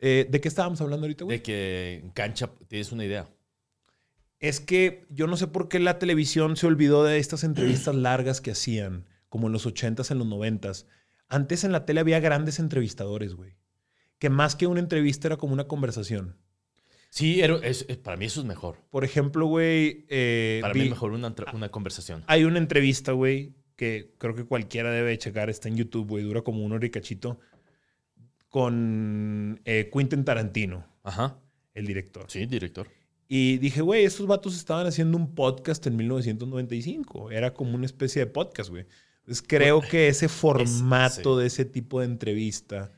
Eh, ¿De qué estábamos hablando ahorita, güey? De que en cancha tienes una idea. Es que yo no sé por qué la televisión se olvidó de estas entrevistas largas que hacían, como en los 80s, en los 90s. Antes en la tele había grandes entrevistadores, güey. Que más que una entrevista era como una conversación. Sí, era- es- es- para mí eso es mejor. Por ejemplo, güey. eh, Para vi- mí es mejor una, una conversación. Hay una entrevista, güey, que creo que cualquiera debe checar. Está en YouTube, güey. Dura como una hora y cachito. Con eh, Quentin Tarantino, Ajá. el director. Sí, director. Y dije, güey, estos vatos estaban haciendo un podcast en 1995. Era como una especie de podcast, güey. Entonces creo que ese formato sí. de ese tipo de entrevista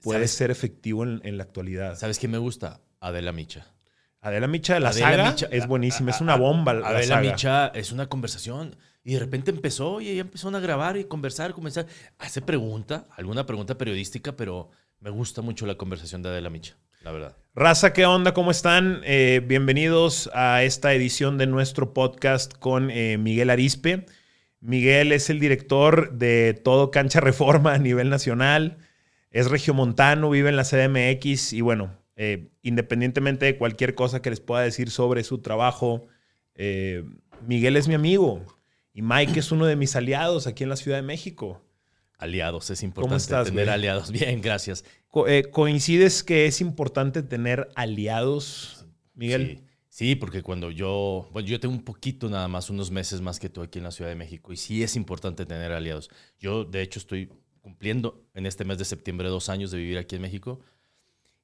puede ¿Sabes? ser efectivo en, en la actualidad. ¿Sabes qué me gusta? Adela Micha. Adela Micha de la Adela saga Micha- es buenísima. a- Es una bomba la Adela saga. Micha es una conversación. Y de repente empezó y ella empezó a grabar y conversar, comenzar. Hace pregunta, alguna pregunta periodística, pero me gusta mucho la conversación de Adela Micha, la verdad. Raza, ¿qué onda? ¿Cómo están? Eh, bienvenidos a esta edición de nuestro podcast con eh, Miguel Arispe. Miguel es el director de todo Cancha Reforma a nivel nacional. Es regiomontano, vive en la CDMX y bueno, eh, independientemente de cualquier cosa que les pueda decir sobre su trabajo, eh, Miguel es mi amigo y Mike es uno de mis aliados aquí en la Ciudad de México. Aliados, es importante estás, tener güey? aliados. Bien, gracias. Co- eh, ¿Coincides que es importante tener aliados, Miguel? Sí, sí, porque cuando yo, bueno, yo tengo un poquito nada más, unos meses más que tú aquí en la Ciudad de México y sí es importante tener aliados. Yo, de hecho, estoy cumpliendo en este mes de septiembre dos años de vivir aquí en México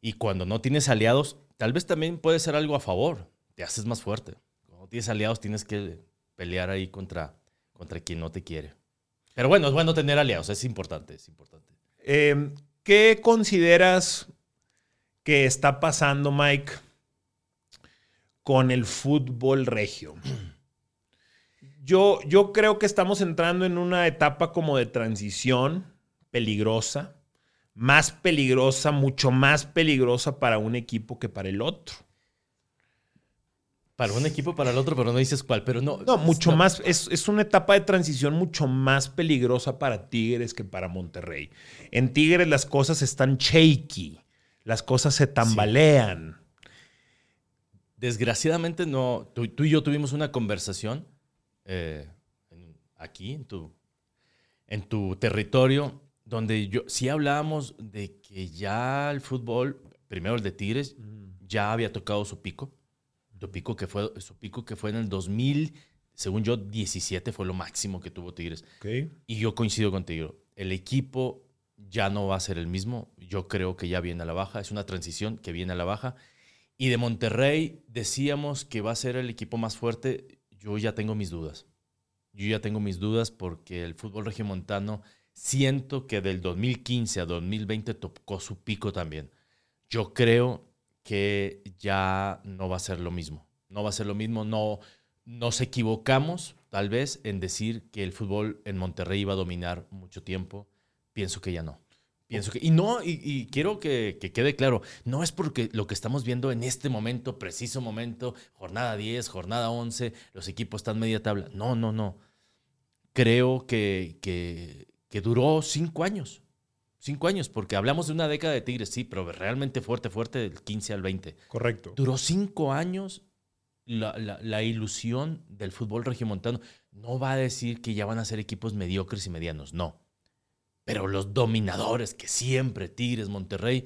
y cuando no tienes aliados, tal vez también puede ser algo a favor, te haces más fuerte. Cuando tienes aliados tienes que pelear ahí contra, contra quien no te quiere. Pero bueno, es bueno tener aliados, es importante, es importante. Eh, ¿Qué consideras que está pasando, Mike, con el fútbol regio? Yo, yo creo que estamos entrando en una etapa como de transición peligrosa, más peligrosa, mucho más peligrosa para un equipo que para el otro. Para un equipo, para el otro, pero no dices cuál, pero no. No, mucho no. más, es, es una etapa de transición mucho más peligrosa para Tigres que para Monterrey. En Tigres las cosas están shaky, las cosas se tambalean. Desgraciadamente no. Tú, tú y yo tuvimos una conversación eh, en- aquí en tu, en tu territorio donde yo sí hablábamos de que ya el fútbol, primero el de Tigres, ya había tocado su pico. Su pico que fue, su pico que fue en el 2000, según yo, 17 fue lo máximo que tuvo Tigres. Ok. Y yo coincido contigo. El equipo ya no va a ser el mismo. Yo creo que ya viene a la baja. Es una transición que viene a la baja. Y de Monterrey decíamos que va a ser el equipo más fuerte. Yo ya tengo mis dudas. Yo ya tengo mis dudas porque el fútbol regiomontano siento que del 2015 a 2020 tocó su pico también. Yo creo que ya no va a ser lo mismo. No va a ser lo mismo. No nos equivocamos tal vez en decir que el fútbol en Monterrey iba a dominar mucho tiempo. Pienso que ya no. Pienso que. Y no, y, quiero que, que quede claro, no es porque lo que estamos viendo en este momento, preciso momento, jornada 10, jornada 11, los equipos están media tabla. No, no, no. Creo que, que duró cinco años. Cinco años, porque hablamos de una década de Tigres, sí, pero realmente fuerte, fuerte, del 15 al 20. Correcto. Duró cinco años la, la- la ilusión del fútbol regiomontano. No va a decir que ya van a ser equipos mediocres y medianos, no. Pero los dominadores, que siempre Tigres, Monterrey,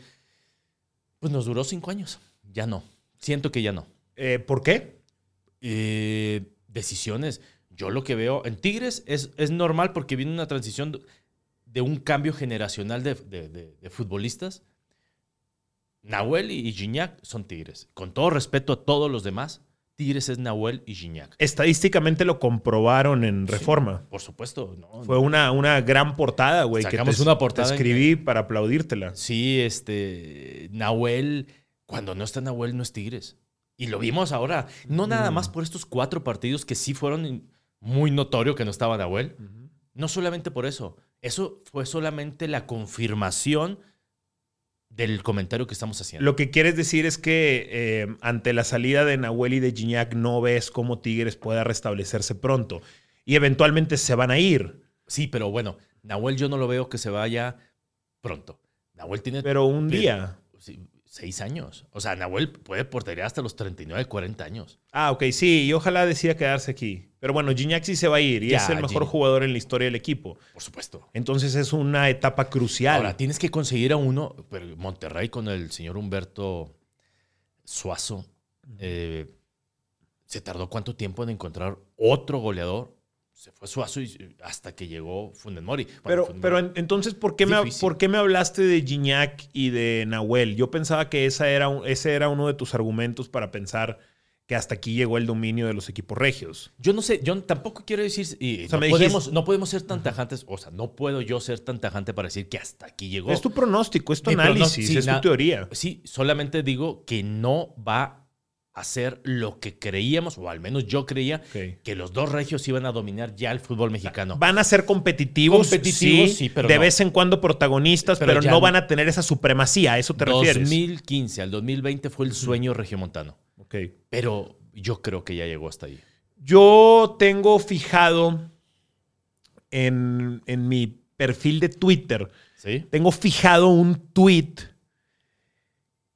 pues nos duró cinco años. Ya no. Siento que ya no. Eh, ¿Por qué? Eh, decisiones. Yo lo que veo en Tigres es, es normal porque viene una transición de un cambio generacional de, de- de- de futbolistas. Nahuel y Gignac son Tigres. Con todo respeto a todos los demás, Tigres es Nahuel y Gignac. Estadísticamente lo comprobaron en Reforma. Por supuesto, ¿no? Fue una, una gran portada, güey. que Sacamos te- una portada Te en- escribí para aplaudírtela. Sí, este. Nahuel, cuando no está Nahuel, no es Tigres. Y lo vimos ahora. No nada Mm. más por estos cuatro partidos que sí fueron muy notorio que no estaba Nahuel. No solamente por eso. Eso fue solamente la confirmación del comentario que estamos haciendo. Lo que quieres decir es que eh, ante la salida de Nahuel y de Gignac no ves cómo Tigres pueda restablecerse pronto. Y eventualmente se van a ir. Sí, pero bueno, Nahuel yo no lo veo que se vaya pronto. Nahuel tiene. Pero un día. Seis años. O sea, Nahuel puede portería hasta los 39, 40 años. Ah, ok, sí, y ojalá decida quedarse aquí. Pero bueno, Gignac sí se va a ir y Ya, es el mejor Gignac. jugador en la historia del equipo. Por supuesto. Entonces es una etapa crucial. Ahora, tienes que conseguir a uno, pero Monterrey con el señor Humberto Suazo, eh, ¿se tardó cuánto tiempo en encontrar otro goleador? Se fue Suazo y hasta que llegó Funes Mori. Bueno, pero, Funes pero Mori- entonces, ¿por qué, me. ¿por qué me hablaste de Gignac y de Nahuel? Yo pensaba que esa era ese era uno de tus argumentos para pensar que hasta aquí llegó el dominio de los equipos regios. Yo no sé, yo tampoco quiero decir, y O sea, no, dijiste- podemos, no podemos ser tan tajantes, o sea, no puedo yo ser tan tajante para decir que hasta aquí llegó. Es tu pronóstico, es tu Mi análisis, sí, es tu teoría. Sí, solamente digo que no va a ser lo que creíamos, o al menos yo creía, que los dos regios iban a dominar ya el fútbol mexicano. Van a ser competitivos, Competitivos, sí, sí, pero de no. vez en cuando protagonistas, pero, no van a tener esa supremacía. ¿A eso te refieres? 2015 al 2020 fue el sueño regiomontano, Ok. pero yo creo que ya llegó hasta ahí. Yo tengo fijado en, en mi perfil de Twitter, ¿Sí? tengo fijado un tweet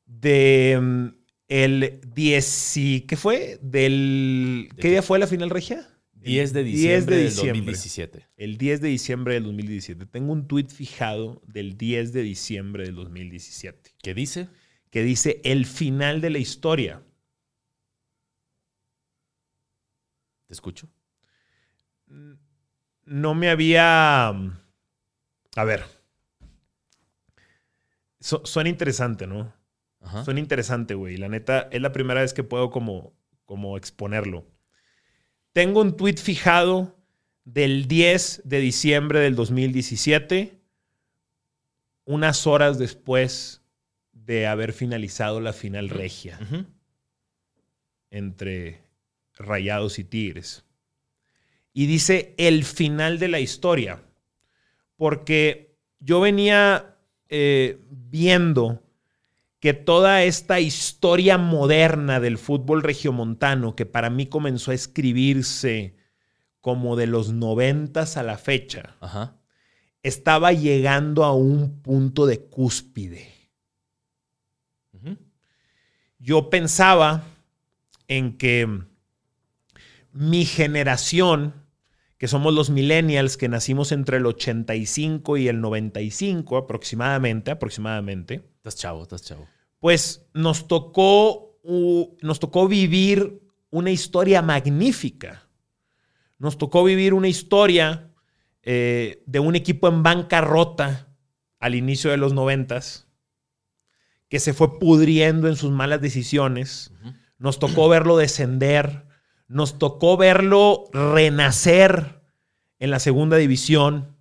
de mm, el 10 y- ¿qué fue? Del ¿De ¿Qué día fue la final regia? 10 de diciembre, del diciembre. 2017. El 10 de diciembre del 2017. Tengo un tweet fijado del 10 de diciembre del 2017 ¿Qué dice? que dice el final de la historia. Te escucho. no me había. A ver. Su- suena interesante, ¿no? Ajá. Suena interesante, güey. La neta, es la primera vez que puedo como, como exponerlo. Tengo un tweet fijado del 10 de diciembre del 2017, unas horas después de haber finalizado la final regia entre Rayados y Tigres. Y dice el final de la historia. Porque yo venía eh, viendo que toda esta historia moderna del fútbol regiomontano, que para mí comenzó a escribirse como de los noventas a la fecha, Ajá. estaba llegando a un punto de cúspide. Yo pensaba en que mi generación, que somos los millennials que nacimos entre el 85 y el 95 aproximadamente, aproximadamente, Estás chavo, estás chavo. pues nos tocó, nos tocó vivir una historia magnífica. Nos tocó vivir una historia eh, de un equipo en bancarrota al inicio de los noventas, que se fue pudriendo en sus malas decisiones. Nos tocó verlo descender. Nos tocó verlo renacer en la segunda división.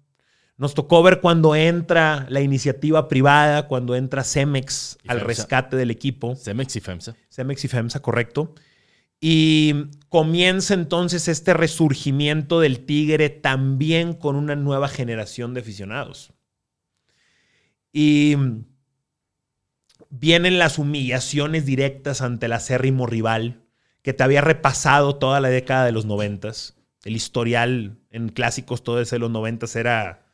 Nos tocó ver cuando entra la iniciativa privada, cuando entra Cemex al FEMSA. rescate del equipo. Cemex y FEMSA. Cemex y FEMSA, correcto. Y comienza entonces este resurgimiento del Tigre también con una nueva generación de aficionados. Y vienen las humillaciones directas ante el acérrimo rival que te había repasado toda la década de los noventas. El historial en clásicos todo ese de los noventas era...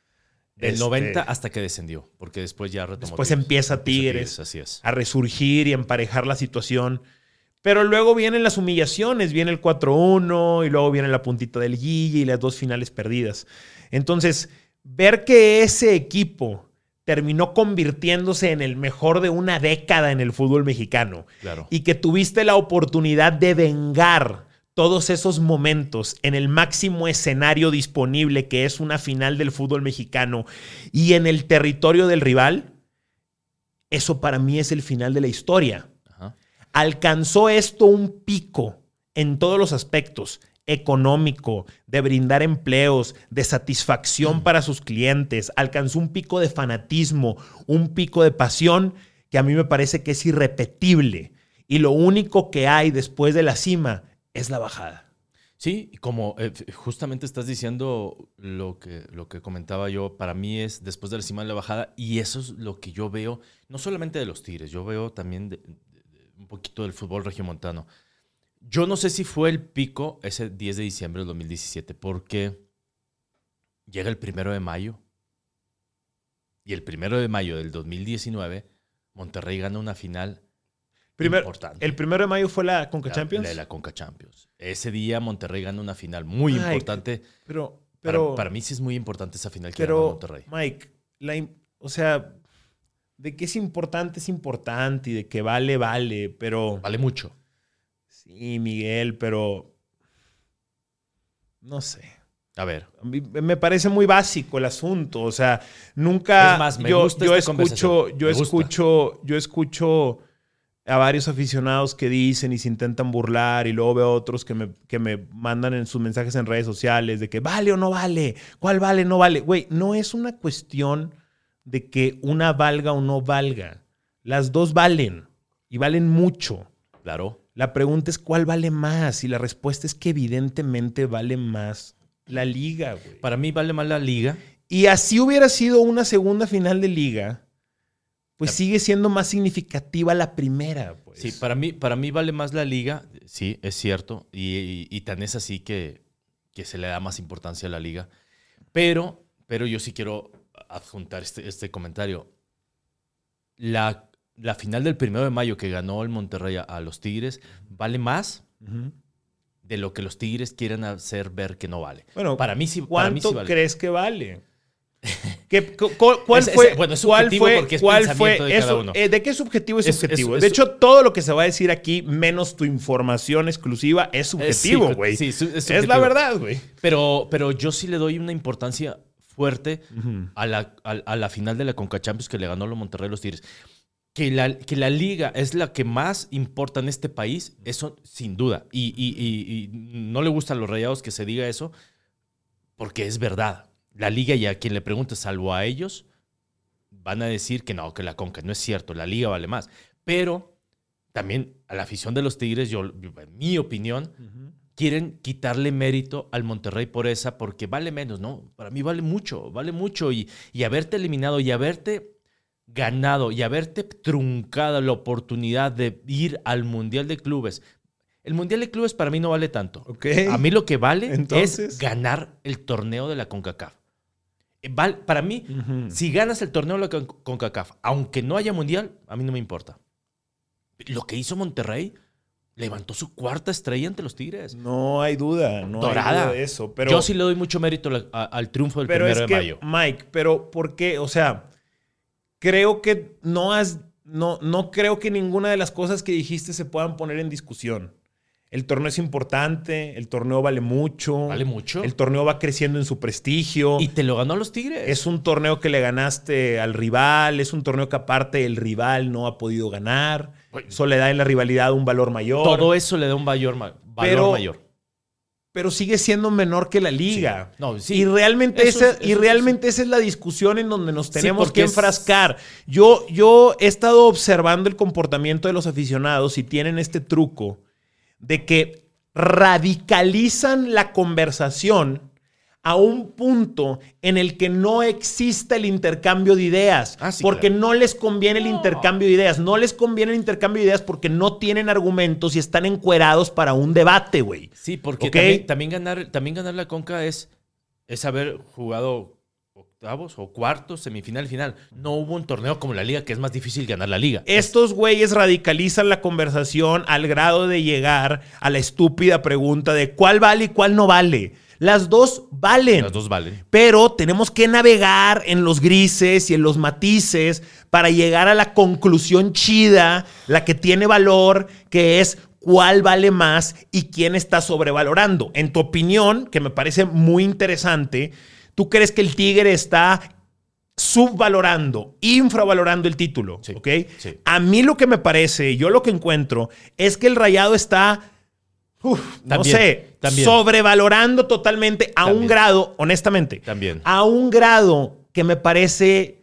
Del este, 90 hasta que descendió, porque después ya retomó. Después Tigres. empieza Tigres. Así es. a resurgir y emparejar la situación. Pero luego vienen las humillaciones, viene el 4-1 y luego viene la puntita del Guille y las dos finales perdidas. Entonces, ver que ese equipo terminó convirtiéndose en el mejor de una década en el fútbol mexicano Claro. y que tuviste la oportunidad de vengar todos esos momentos en el máximo escenario disponible que es una final del fútbol mexicano y en el territorio del rival, eso para mí es el final de la historia. Ajá. Alcanzó esto un pico en todos los aspectos, económico, de brindar empleos, de satisfacción para sus clientes, alcanzó un pico de fanatismo, un pico de pasión que a mí me parece que es irrepetible. Y lo único que hay después de la cima es la bajada. Sí, como eh, justamente estás diciendo lo que, lo que comentaba yo, para mí es después de la cima de la bajada, y eso es lo que yo veo, no solamente de los Tigres, yo veo también de- de- de un poquito del fútbol regiomontano. Yo no sé si fue el pico ese 10 de diciembre del 2017, porque llega el primero de mayo, y el primero de mayo del 2019, Monterrey gana una final Primer- importante. El primero de mayo fue la Conca La- Champions. La, la Conca Champions. Ese día Monterrey gana una final muy Mike, importante. Pero, Para- pero, para, mí sí es muy importante esa final que ganó pero Monterrey. Mike, la o sea, de que es importante, es importante y de que vale, vale, pero... Vale mucho. Sí, Miguel, pero... No sé. A ver, A mí Me parece muy básico el asunto. O sea, nunca. Es más, me yo, gusta yo esta escucho, yo Me gusta. escucho, yo escucho a varios aficionados que dicen y se intentan burlar, y luego veo otros que me, que me mandan en sus mensajes en redes sociales de que vale o no vale, cuál vale, no vale. Güey, no es una cuestión de que una valga o no valga. Las dos valen y valen mucho. claro. La pregunta es cuál vale más y la respuesta es que evidentemente vale más la liga, güey. Para mí vale más la liga. Y así hubiera sido una segunda final de liga, pues La- sigue siendo más significativa la primera, pues. Sí, para mí, para mí vale más la liga. Sí, es cierto. Y, y- y tan es así que, que se le da más importancia a la liga. Pero, pero yo sí quiero adjuntar este, este comentario. La, la final del primero de mayo que ganó el Monterrey a, a los Tigres vale más de lo que los Tigres quieren hacer ver que no vale. Bueno, Para mí sí, para mí ¿cuánto sí vale. crees que vale? ¿Qué- cu- cu- ¿Cuál Es- es- fue? bueno, es ¿Cuál subjetivo fue? porque es ¿Cuál fue? de cada uno. eh, ¿De qué subjetivo es subjetivo? de hecho, todo lo que se va a decir aquí, menos tu información exclusiva, es subjetivo, sí, güey. sí, es- es es la verdad, güey. Pero, pero yo sí le doy una importancia fuerte a la, a, a la final de la Conca Champions que le ganó los Monterrey a los Tigres. Que la, que la liga es la que más importa en este país, eso sin duda. Y, y- y- y no le gustan los rayados que se diga eso, porque es verdad. La liga y a quien le pregunte, salvo a ellos, van a decir que no, que la Conca. No es cierto, la liga vale más. Pero también a la afición de los Tigres, yo, en mi opinión, quieren quitarle mérito al Monterrey por esa, porque vale menos, ¿no? Para mí vale mucho, vale mucho. Y, y haberte eliminado y haberte ganado y haberte truncado la oportunidad de ir al Mundial de Clubes. El Mundial de Clubes para mí no vale tanto. A mí lo que vale Entonces. es ganar el torneo de la CONCACAF. Eh, val- para mí, si ganas el torneo de la Con- CONCACAF, aunque no haya Mundial, a mí no me importa. Lo que hizo Monterrey, levantó su cuarta estrella ante los Tigres. No hay duda, no hay duda de eso. Pero, Yo sí le doy mucho mérito al triunfo del pero primero es de que, mayo. Mike, pero ¿por qué? O sea, creo que no has, no, no creo que ninguna de las cosas que dijiste se puedan poner en discusión. El torneo es importante, el torneo vale mucho. Vale mucho. El torneo va creciendo en su prestigio. Y te lo ganó a los Tigres. Es un torneo que le ganaste al rival, es un torneo que aparte el rival no ha podido ganar. Eso le da en la rivalidad un valor mayor. Todo eso le da un mayor, ma- valor Pero- mayor. Pero sigue siendo menor que la liga. Sí. No, sí. Y realmente, Eso esa, es- y eso realmente esa es la discusión en donde nos tenemos que enfrascar. Yo, yo he estado observando el comportamiento de los aficionados y tienen este truco de que radicalizan la conversación a un punto en el que no exista el intercambio de ideas, Ah, sí, porque claro. no les conviene el No. intercambio de ideas, no les conviene el intercambio de ideas porque no tienen argumentos y están encuerados para un debate, güey. Sí, porque también, también ganar, también ganar la Conca es, es haber jugado octavos o cuartos, semifinal y final. No hubo un torneo como la liga que es más difícil ganar la liga. Estos güeyes radicalizan la conversación al grado de llegar a la estúpida pregunta de cuál vale y cuál no vale. Las dos valen. Las dos valen. Pero tenemos que navegar en los grises y en los matices para llegar a la conclusión chida, la que tiene valor, que es cuál vale más y quién está sobrevalorando. En tu opinión, que me parece muy interesante, ¿tú crees que el Tigre está subvalorando, infravalorando el título? Sí, ¿ok? sí. A mí lo que me parece, yo lo que encuentro, es que el rayado está, uf, no sé, también. sobrevalorando totalmente a un grado, honestamente, También. a un grado que me parece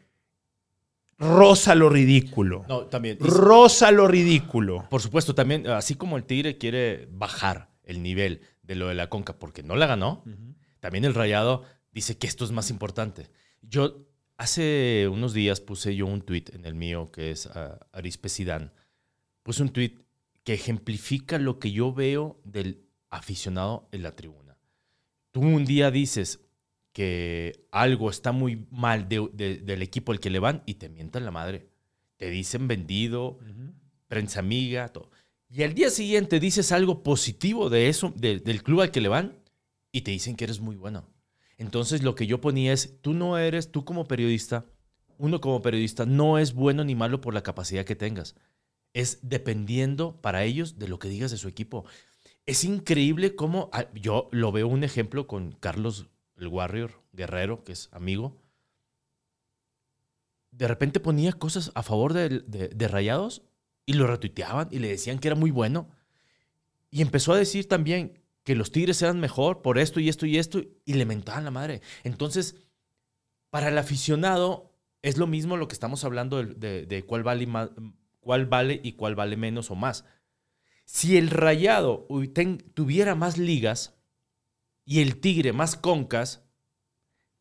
rosa lo ridículo. No, también. Rosa lo ridículo. Por supuesto, también, así como el Tigre quiere bajar el nivel de lo de la Conca porque no la ganó, también el Rayado dice que esto es más importante. Yo hace unos días puse yo un tweet en el mío que es ah, Arispe Sidán. Puse un tweet que ejemplifica lo que yo veo del aficionado en la tribuna. Tú un día dices que algo está muy mal de- de- del equipo al que le van y te mientan la madre. Te dicen vendido, prensa amiga, todo. Y al día siguiente dices algo positivo de eso, del club al que le van, y te dicen que eres muy bueno. Entonces lo que yo ponía es, tú no eres, tú como periodista, uno como periodista no es bueno ni malo por la capacidad que tengas. Es dependiendo para ellos de lo que digas de su equipo. Es increíble cómo ah, yo lo veo un ejemplo con Carlos el Warrior Guerrero, que es amigo. De repente ponía cosas a favor de, de Rayados y lo retuiteaban y le decían que era muy bueno. Y empezó a decir también que los Tigres eran mejor por esto y esto y esto y le mentaban la madre. Entonces, para el aficionado es lo mismo lo que estamos hablando de, cuál, vale cuál vale y cuál vale menos o más. Si el Rayado tuviera más ligas y el Tigre más concas,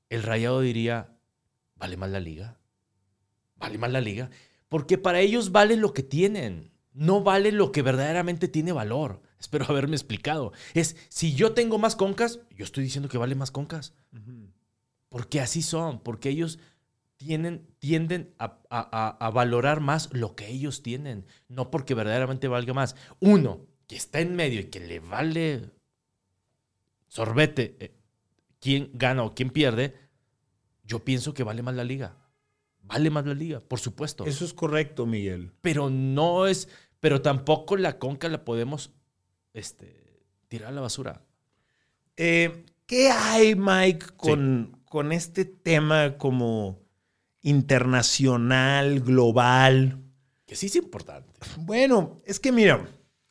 el Rayado diría, vale más la liga. Vale más la liga. Porque para ellos vale lo que tienen, no vale lo que verdaderamente tiene valor. Espero haberme explicado. Es, si yo tengo más concas, yo estoy diciendo que vale más concas. Porque así son, porque ellos tienden a, valorar más lo que ellos tienen, no porque verdaderamente valga más. Uno que está en medio y que le vale sorbete eh, quién gana o quién pierde, yo pienso que vale más la liga. Vale más la liga, por supuesto. Eso es correcto, Miguel. Pero no es, pero tampoco la conca la podemos este, tirar a la basura. Eh, ¿Qué hay, Mike, con, con este tema como internacional, global. Que sí es importante. Bueno, es que mira,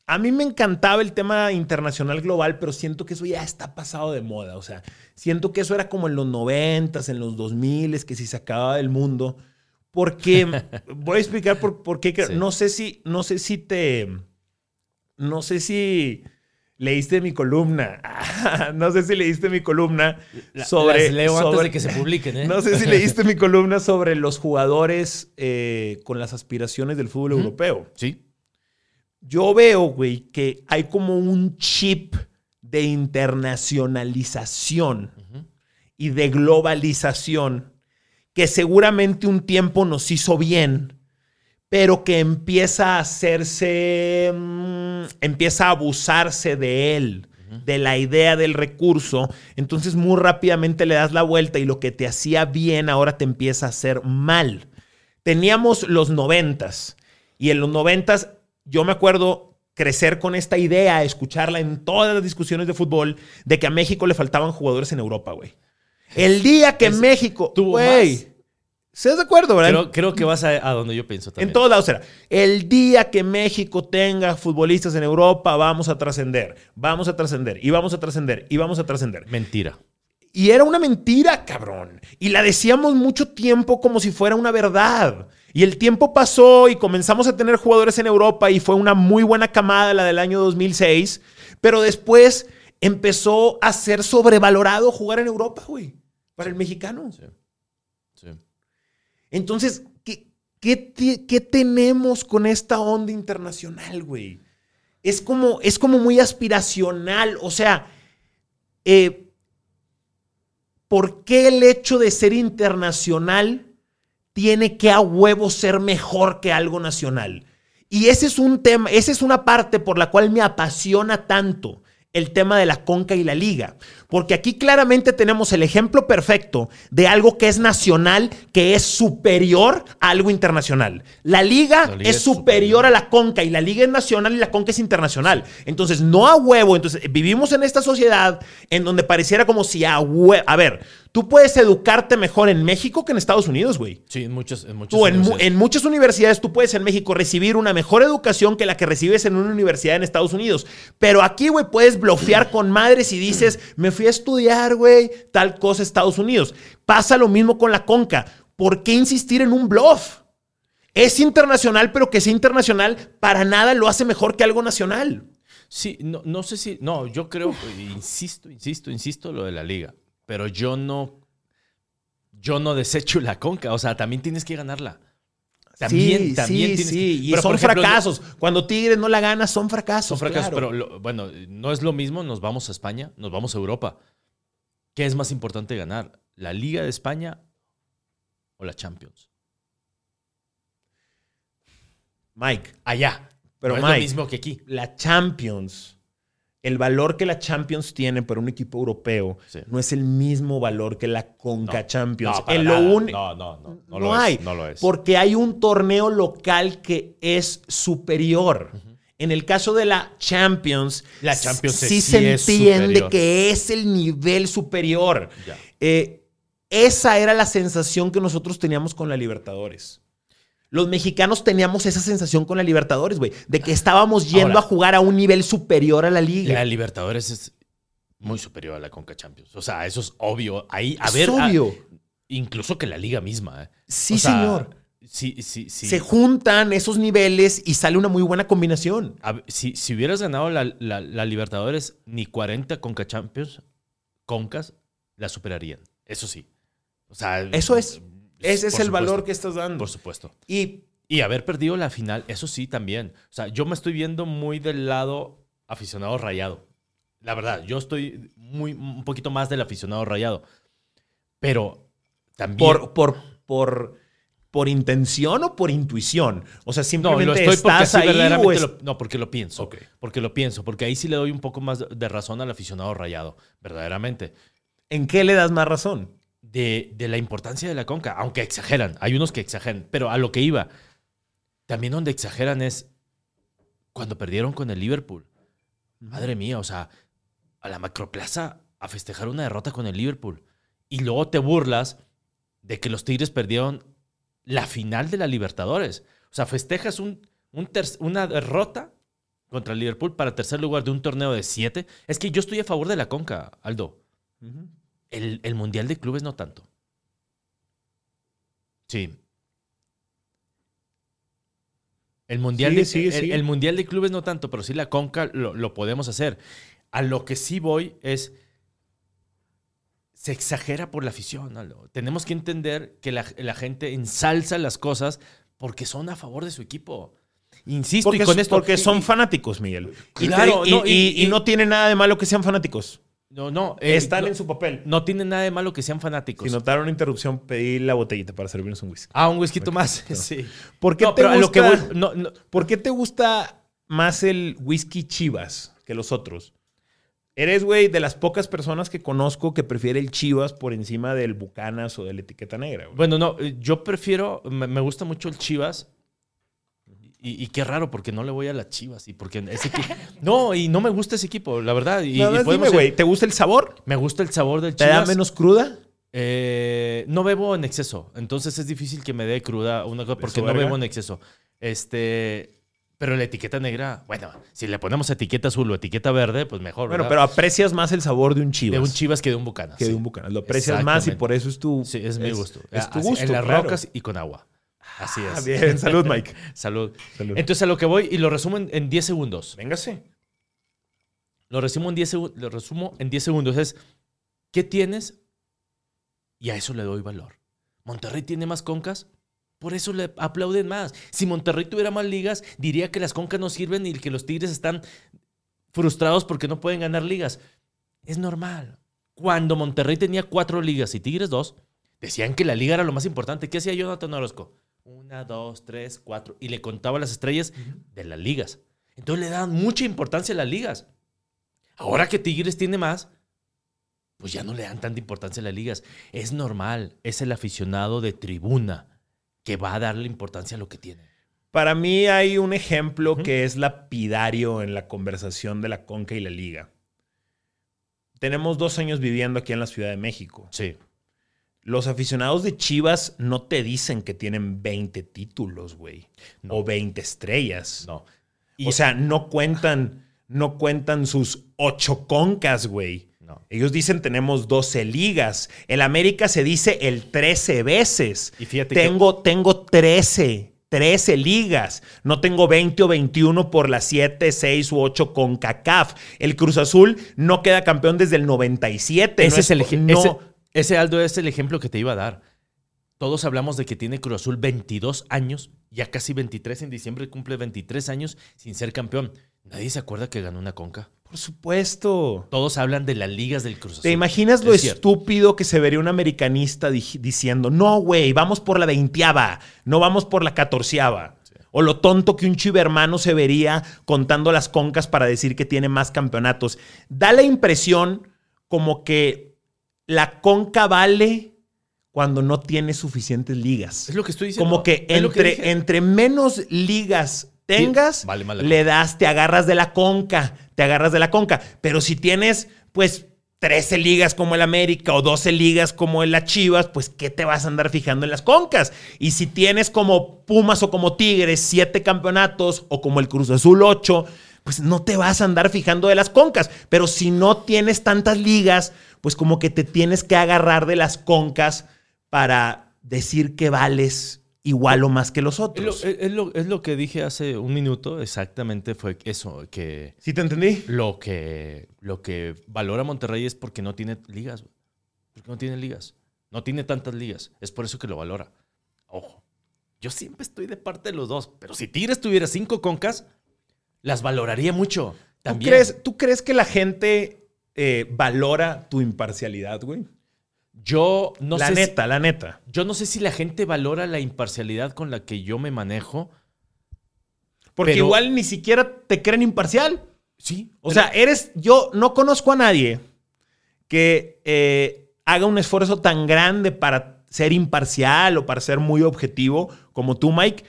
a mí me encantaba el tema internacional global, pero siento que eso ya está pasado de moda. O sea, siento que eso era como en los noventas, en los 2000, que si se acababa del mundo. Porque voy a explicar por, qué. No sé si, no sé si te. No sé si leíste mi columna. no sé si leíste mi columna sobre. Las leo antes de que se publiquen, ¿eh? No sé si leíste mi columna sobre los jugadores eh, con las aspiraciones del fútbol europeo. Sí. Yo veo, güey, que hay como un chip de internacionalización y de globalización que seguramente un tiempo nos hizo bien pero que empieza a hacerse, mm, empieza a abusarse de él, de la idea del recurso, entonces muy rápidamente le das la vuelta y lo que te hacía bien ahora te empieza a hacer mal. Teníamos los noventas y en los noventas yo me acuerdo crecer con esta idea, escucharla en todas las discusiones de fútbol, de que a México le faltaban jugadores en Europa, güey. El día que México, güey, ¿Estás de acuerdo, verdad? Creo, que vas a, donde yo pienso también. En todos lados era. El día que México tenga futbolistas en Europa, vamos a trascender. Vamos a trascender. Y vamos a trascender. Y vamos a trascender. Mentira. Y era una mentira, cabrón. Y la decíamos mucho tiempo como si fuera una verdad. Y el tiempo pasó y comenzamos a tener jugadores en Europa y fue una muy buena camada la del año 2006. Pero después empezó a ser sobrevalorado jugar en Europa, güey. Para el mexicano. Sí. Sí. Entonces, ¿qué, qué, tenemos con esta onda internacional, güey? Es como, es como muy aspiracional. O sea, eh, ¿por qué el hecho de ser internacional tiene que a huevo ser mejor que algo nacional? Y ese es un tema, esa es una parte por la cual me apasiona tanto el tema de la conca y la liga. Porque aquí claramente tenemos el ejemplo perfecto de algo que es nacional, que es superior a algo internacional. La liga, es, superior, a la conca y la liga es nacional y la conca es internacional. Entonces, no a huevo. Entonces, vivimos en esta sociedad en donde pareciera como si a huevo... A ver, Tú puedes educarte mejor en México que en Estados Unidos, güey. Sí, en muchas, en tú, universidades. En, muchas universidades tú puedes en México recibir una mejor educación que la que recibes en una universidad en Estados Unidos. Pero aquí, güey, puedes bloquear con madres y dices, me fui a estudiar, güey, tal cosa Estados Unidos. Pasa lo mismo con la conca. ¿Por qué insistir en un bluff? Es internacional, pero que sea internacional para nada lo hace mejor que algo nacional. Sí, no, no sé si. No, yo creo, insisto, insisto, insisto, lo de la liga pero yo no, yo no desecho la conca. O sea, también tienes que ganarla. También, sí, también sí, sí. Y son fracasos. Cuando Tigres no la gana, son fracasos. Son fracasos, pero bueno, no es lo mismo. Nos vamos a España, nos vamos a Europa. ¿Qué es más importante ganar? ¿La Liga de España o la Champions? Mike. Allá. Pero no es Mike, lo mismo que aquí. la Champions, el valor que la Champions tiene para un equipo europeo Sí. no es el mismo valor que la Conca No. Champions. No, lo un- no, no, no, no, no lo hay. Es, no lo es. Porque hay un torneo local que es superior. En el caso de la Champions, La Champions sí, sí se entiende que es el nivel superior. Eh, esa era la sensación que nosotros teníamos con la Libertadores. Los mexicanos teníamos esa sensación con la Libertadores, güey, de que estábamos yendo Ahora- a jugar a un nivel superior a la liga. La Libertadores es muy superior a la Conca Champions. O sea, eso es obvio. Ahí, a Es ver, a- obvio. incluso que la liga misma. ¿eh? Sí, O sea, señor. Sí, sí, sí. Se juntan esos niveles y sale una muy buena combinación. A si, si hubieras ganado la, la- la Libertadores, ni 40 Conca Champions, Concas, la superarían. Eso sí. O sea, Eso es. Ese es el valor que estás dando. Por supuesto. Y Y haber perdido la final, eso sí también. O sea, yo me estoy viendo muy del lado aficionado rayado. La verdad, yo estoy muy, un poquito más del aficionado rayado. Pero también. por, por, por, por intención o por intuición. O sea, no, simplemente lo estoy estás ahí verdaderamente o es- lo- no, porque lo pienso. Porque lo pienso. Porque ahí sí le doy un poco más de razón al aficionado rayado. Verdaderamente. ¿En qué le das más razón? De, de la importancia de la conca, aunque exageran, hay unos que exageran, pero a lo que iba, también donde exageran es cuando perdieron con el Liverpool. Madre mía, o sea, a la macroplaza a festejar una derrota con el Liverpool. Y luego te burlas de que los Tigres perdieron la final de la Libertadores. O sea, festejas un, un una derrota contra el Liverpool para tercer lugar de un torneo de siete. Es que yo estoy a favor de la conca, Aldo. El, el Mundial de Clubes no tanto. Sí. El mundial, Sigue, de, sigue, el, sigue. el mundial de Clubes no tanto, pero sí la Conca lo, lo podemos hacer. A lo que sí voy es. Se exagera por la afición. Aldo. Tenemos que entender que la, la gente ensalza las cosas porque son a favor de su equipo. Insisto, Porque, y con esto. porque son fanáticos, Miguel. Y, Claro, no, y y- no tiene nada de malo que sean fanáticos. No, no. eh, Están no, en su papel. no tiene nada de malo que sean fanáticos. Si notaron una interrupción, pedí la botellita para servirnos un whisky. Ah, un whisky más. Sí. ¿Por qué No, te lo que gusta- voy- no, no, ¿Por qué te gusta más el whisky Chivas que los otros? Eres, güey, de las pocas personas que conozco que prefiere el Chivas por encima del Bucanas o de la etiqueta negra. Bueno, no, yo prefiero, me gusta mucho el Chivas. Y, y qué raro, porque no le voy a las Chivas. Y porque ese No, y no me gusta ese equipo, la verdad. Y, Nada y dime, güey, ¿te gusta el sabor? Me gusta el sabor del ¿Te Chivas. da menos cruda? Eh, no bebo en exceso. Entonces es difícil que me dé cruda una cosa porque no bebo en exceso. Este. Pero la etiqueta negra, bueno, si le ponemos etiqueta azul o etiqueta verde, pues mejor. Bueno, ¿verdad? pero aprecias más el sabor de un Chivas. de un Chivas que de un Bucanas. que de un Bucanas. Lo aprecias más y por eso es tu... Sí, es mi gusto. Es tu gusto, En las claro. rocas y con agua. Así es. Ah, bien. Salud, Mike. Salud. Salud. Entonces a lo que voy y lo resumo en, en 10 segundos. Véngase. Lo resumo en 10 segu- lo resumo en 10 segundos. Es, ¿qué tienes? Y a eso le doy valor. Monterrey tiene más concas, por eso le aplauden más. Si Monterrey tuviera más ligas, diría que las concas no sirven y que los Tigres están frustrados porque no pueden ganar ligas. Es normal. Cuando Monterrey tenía cuatro ligas y Tigres dos, decían que la liga era lo más importante. ¿Qué hacía Jonathan Orozco? Una, dos, tres, cuatro. Y le contaba las estrellas de las ligas. Entonces le daban mucha importancia a las ligas. Ahora que Tigres tiene más, pues ya no le dan tanta importancia a las ligas. Es normal, es el aficionado de tribuna que va a darle importancia a lo que tiene. Para mí hay un ejemplo que es lapidario en la conversación de la Conca y la Liga. Tenemos dos años viviendo aquí en la Ciudad de México. Sí. Los aficionados de Chivas no te dicen que tienen 20 títulos, güey. No. O 20 estrellas. No. O sea, no cuentan, no cuentan sus ocho concas, güey. no. Ellos dicen tenemos 12 ligas. El América se dice el 13 veces. Y fíjate que- Tengo, tengo 13, 13 ligas. No tengo 20 o 21 por las 7, 6 u 8 con CACAF. El Cruz Azul no queda campeón desde el 97. Ese no es el po- ej- no- ese, ese, Aldo es el ejemplo que te iba a dar. Todos hablamos de que tiene Cruz Azul 22 años, ya casi 23 en diciembre, cumple 23 años sin ser campeón. Nadie se acuerda que ganó una conca. Por supuesto. Todos hablan de las ligas del Cruz Azul. ¿Te imaginas lo Es estúpido que se vería un americanista di- diciendo, no, güey, vamos por la veinteava, no vamos por la catorceava? O lo tonto que un chivermano se vería contando las concas para decir que tiene más campeonatos. Da la impresión como que la conca vale cuando no tiene suficientes ligas. Es lo que estoy diciendo. Como que entre, menos ligas tengas, vale le das, te agarras de la conca, te agarras de la conca. Pero si tienes, pues, 13 ligas como el América o 12 ligas como el Chivas, pues, ¿qué te vas a andar fijando en las concas? Y si tienes como Pumas o como Tigres 7 campeonatos o como el Cruz Azul 8, pues no te vas a andar fijando de las concas. Pero si no tienes tantas ligas, pues como que te tienes que agarrar de las concas para decir que vales igual o más que los Es lo, otros. es- lo- es lo que dije hace un minuto, exactamente fue eso, que ¿Sí te entendí? lo que, lo que valora Monterrey es porque no tiene ligas, porque no tiene ligas, no tiene tantas ligas, es por eso que lo valora. Ojo, yo siempre estoy de parte de los dos, pero si Tigres tuviera cinco concas, las valoraría mucho. ¿Tú crees, ¿Tú crees que la gente eh, valora tu imparcialidad, güey? Yo no la sé si- neta, la neta. yo no sé si la gente valora la imparcialidad con la que yo me manejo. Porque Pero- igual ni siquiera te creen imparcial. Sí. O sea, eres. Yo no conozco a nadie que eh, haga un esfuerzo tan grande para ser imparcial o para ser muy objetivo como tú, Mike.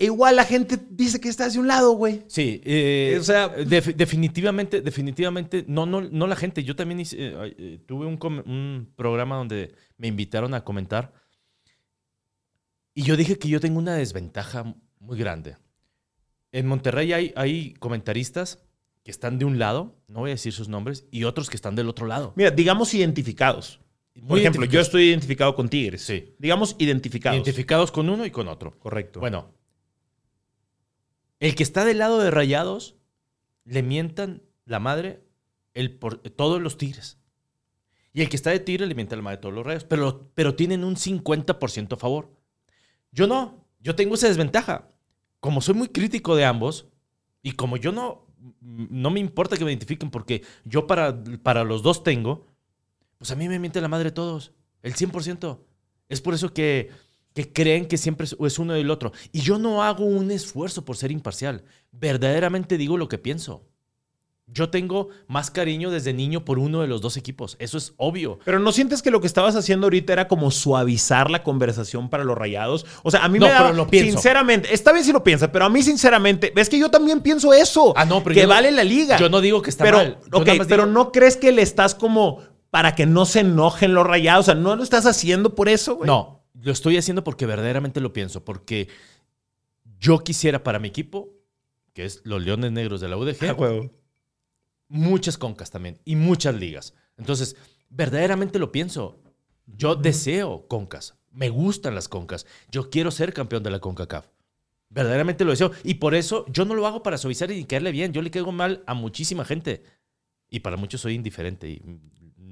E igual la gente dice que estás de un lado, güey. Sí, eh, O sea- def- definitivamente, definitivamente, no, no, no la gente. Yo también hice, eh, eh, tuve un, programa donde me invitaron a comentar y yo dije que yo tengo una desventaja muy grande. En Monterrey hay, hay comentaristas que están de un lado, no voy a decir sus nombres, y otros que están del otro lado. Mira, digamos identificados. Por Muy ejemplo, yo estoy identificado con Tigres. Sí. Digamos identificados. identificados con uno y con otro. Correcto. Bueno, el que está del lado de Rayados le mientan la madre todos los Tigres. Y el que está de Tigres le mienta la madre todos los Rayos. Pero, pero tienen un 50% a favor. Yo no. Yo tengo esa desventaja. Como soy muy crítico de ambos y como yo no, no me importa que me identifiquen porque yo para, para los dos tengo, pues a mí me miente la madre todos. El 100%. Es por eso que, que creen que siempre es, es uno y el otro. Y yo no hago un esfuerzo por ser imparcial. Verdaderamente digo lo que pienso. Yo tengo más cariño desde niño por uno de los dos equipos. Eso es obvio. Pero ¿no sientes que lo que estabas haciendo ahorita era como suavizar la conversación para los rayados? O sea, a mí No, me da, pero lo pienso. sinceramente, está bien si lo piensas, pero a mí sinceramente, ves que yo también pienso eso, Ah, no, pero que yo no- vale la liga. Yo no digo que está pero, mal. Yo ok, pero digo- no crees que le estás como para que no se enojen los rayados, o sea, no lo estás haciendo por eso, güey. No, lo estoy haciendo porque verdaderamente lo pienso. Porque yo quisiera para mi equipo, que es los Leones Negros de la UDG, Ah, muchas concas también y muchas ligas. Entonces, verdaderamente lo pienso. Yo deseo concas. Me gustan las concas. Yo quiero ser campeón de la CONCACAF. Verdaderamente lo deseo. Y por eso yo no lo hago para suavizar y caerle bien. Yo le caigo mal a muchísima gente. Y para muchos soy indiferente y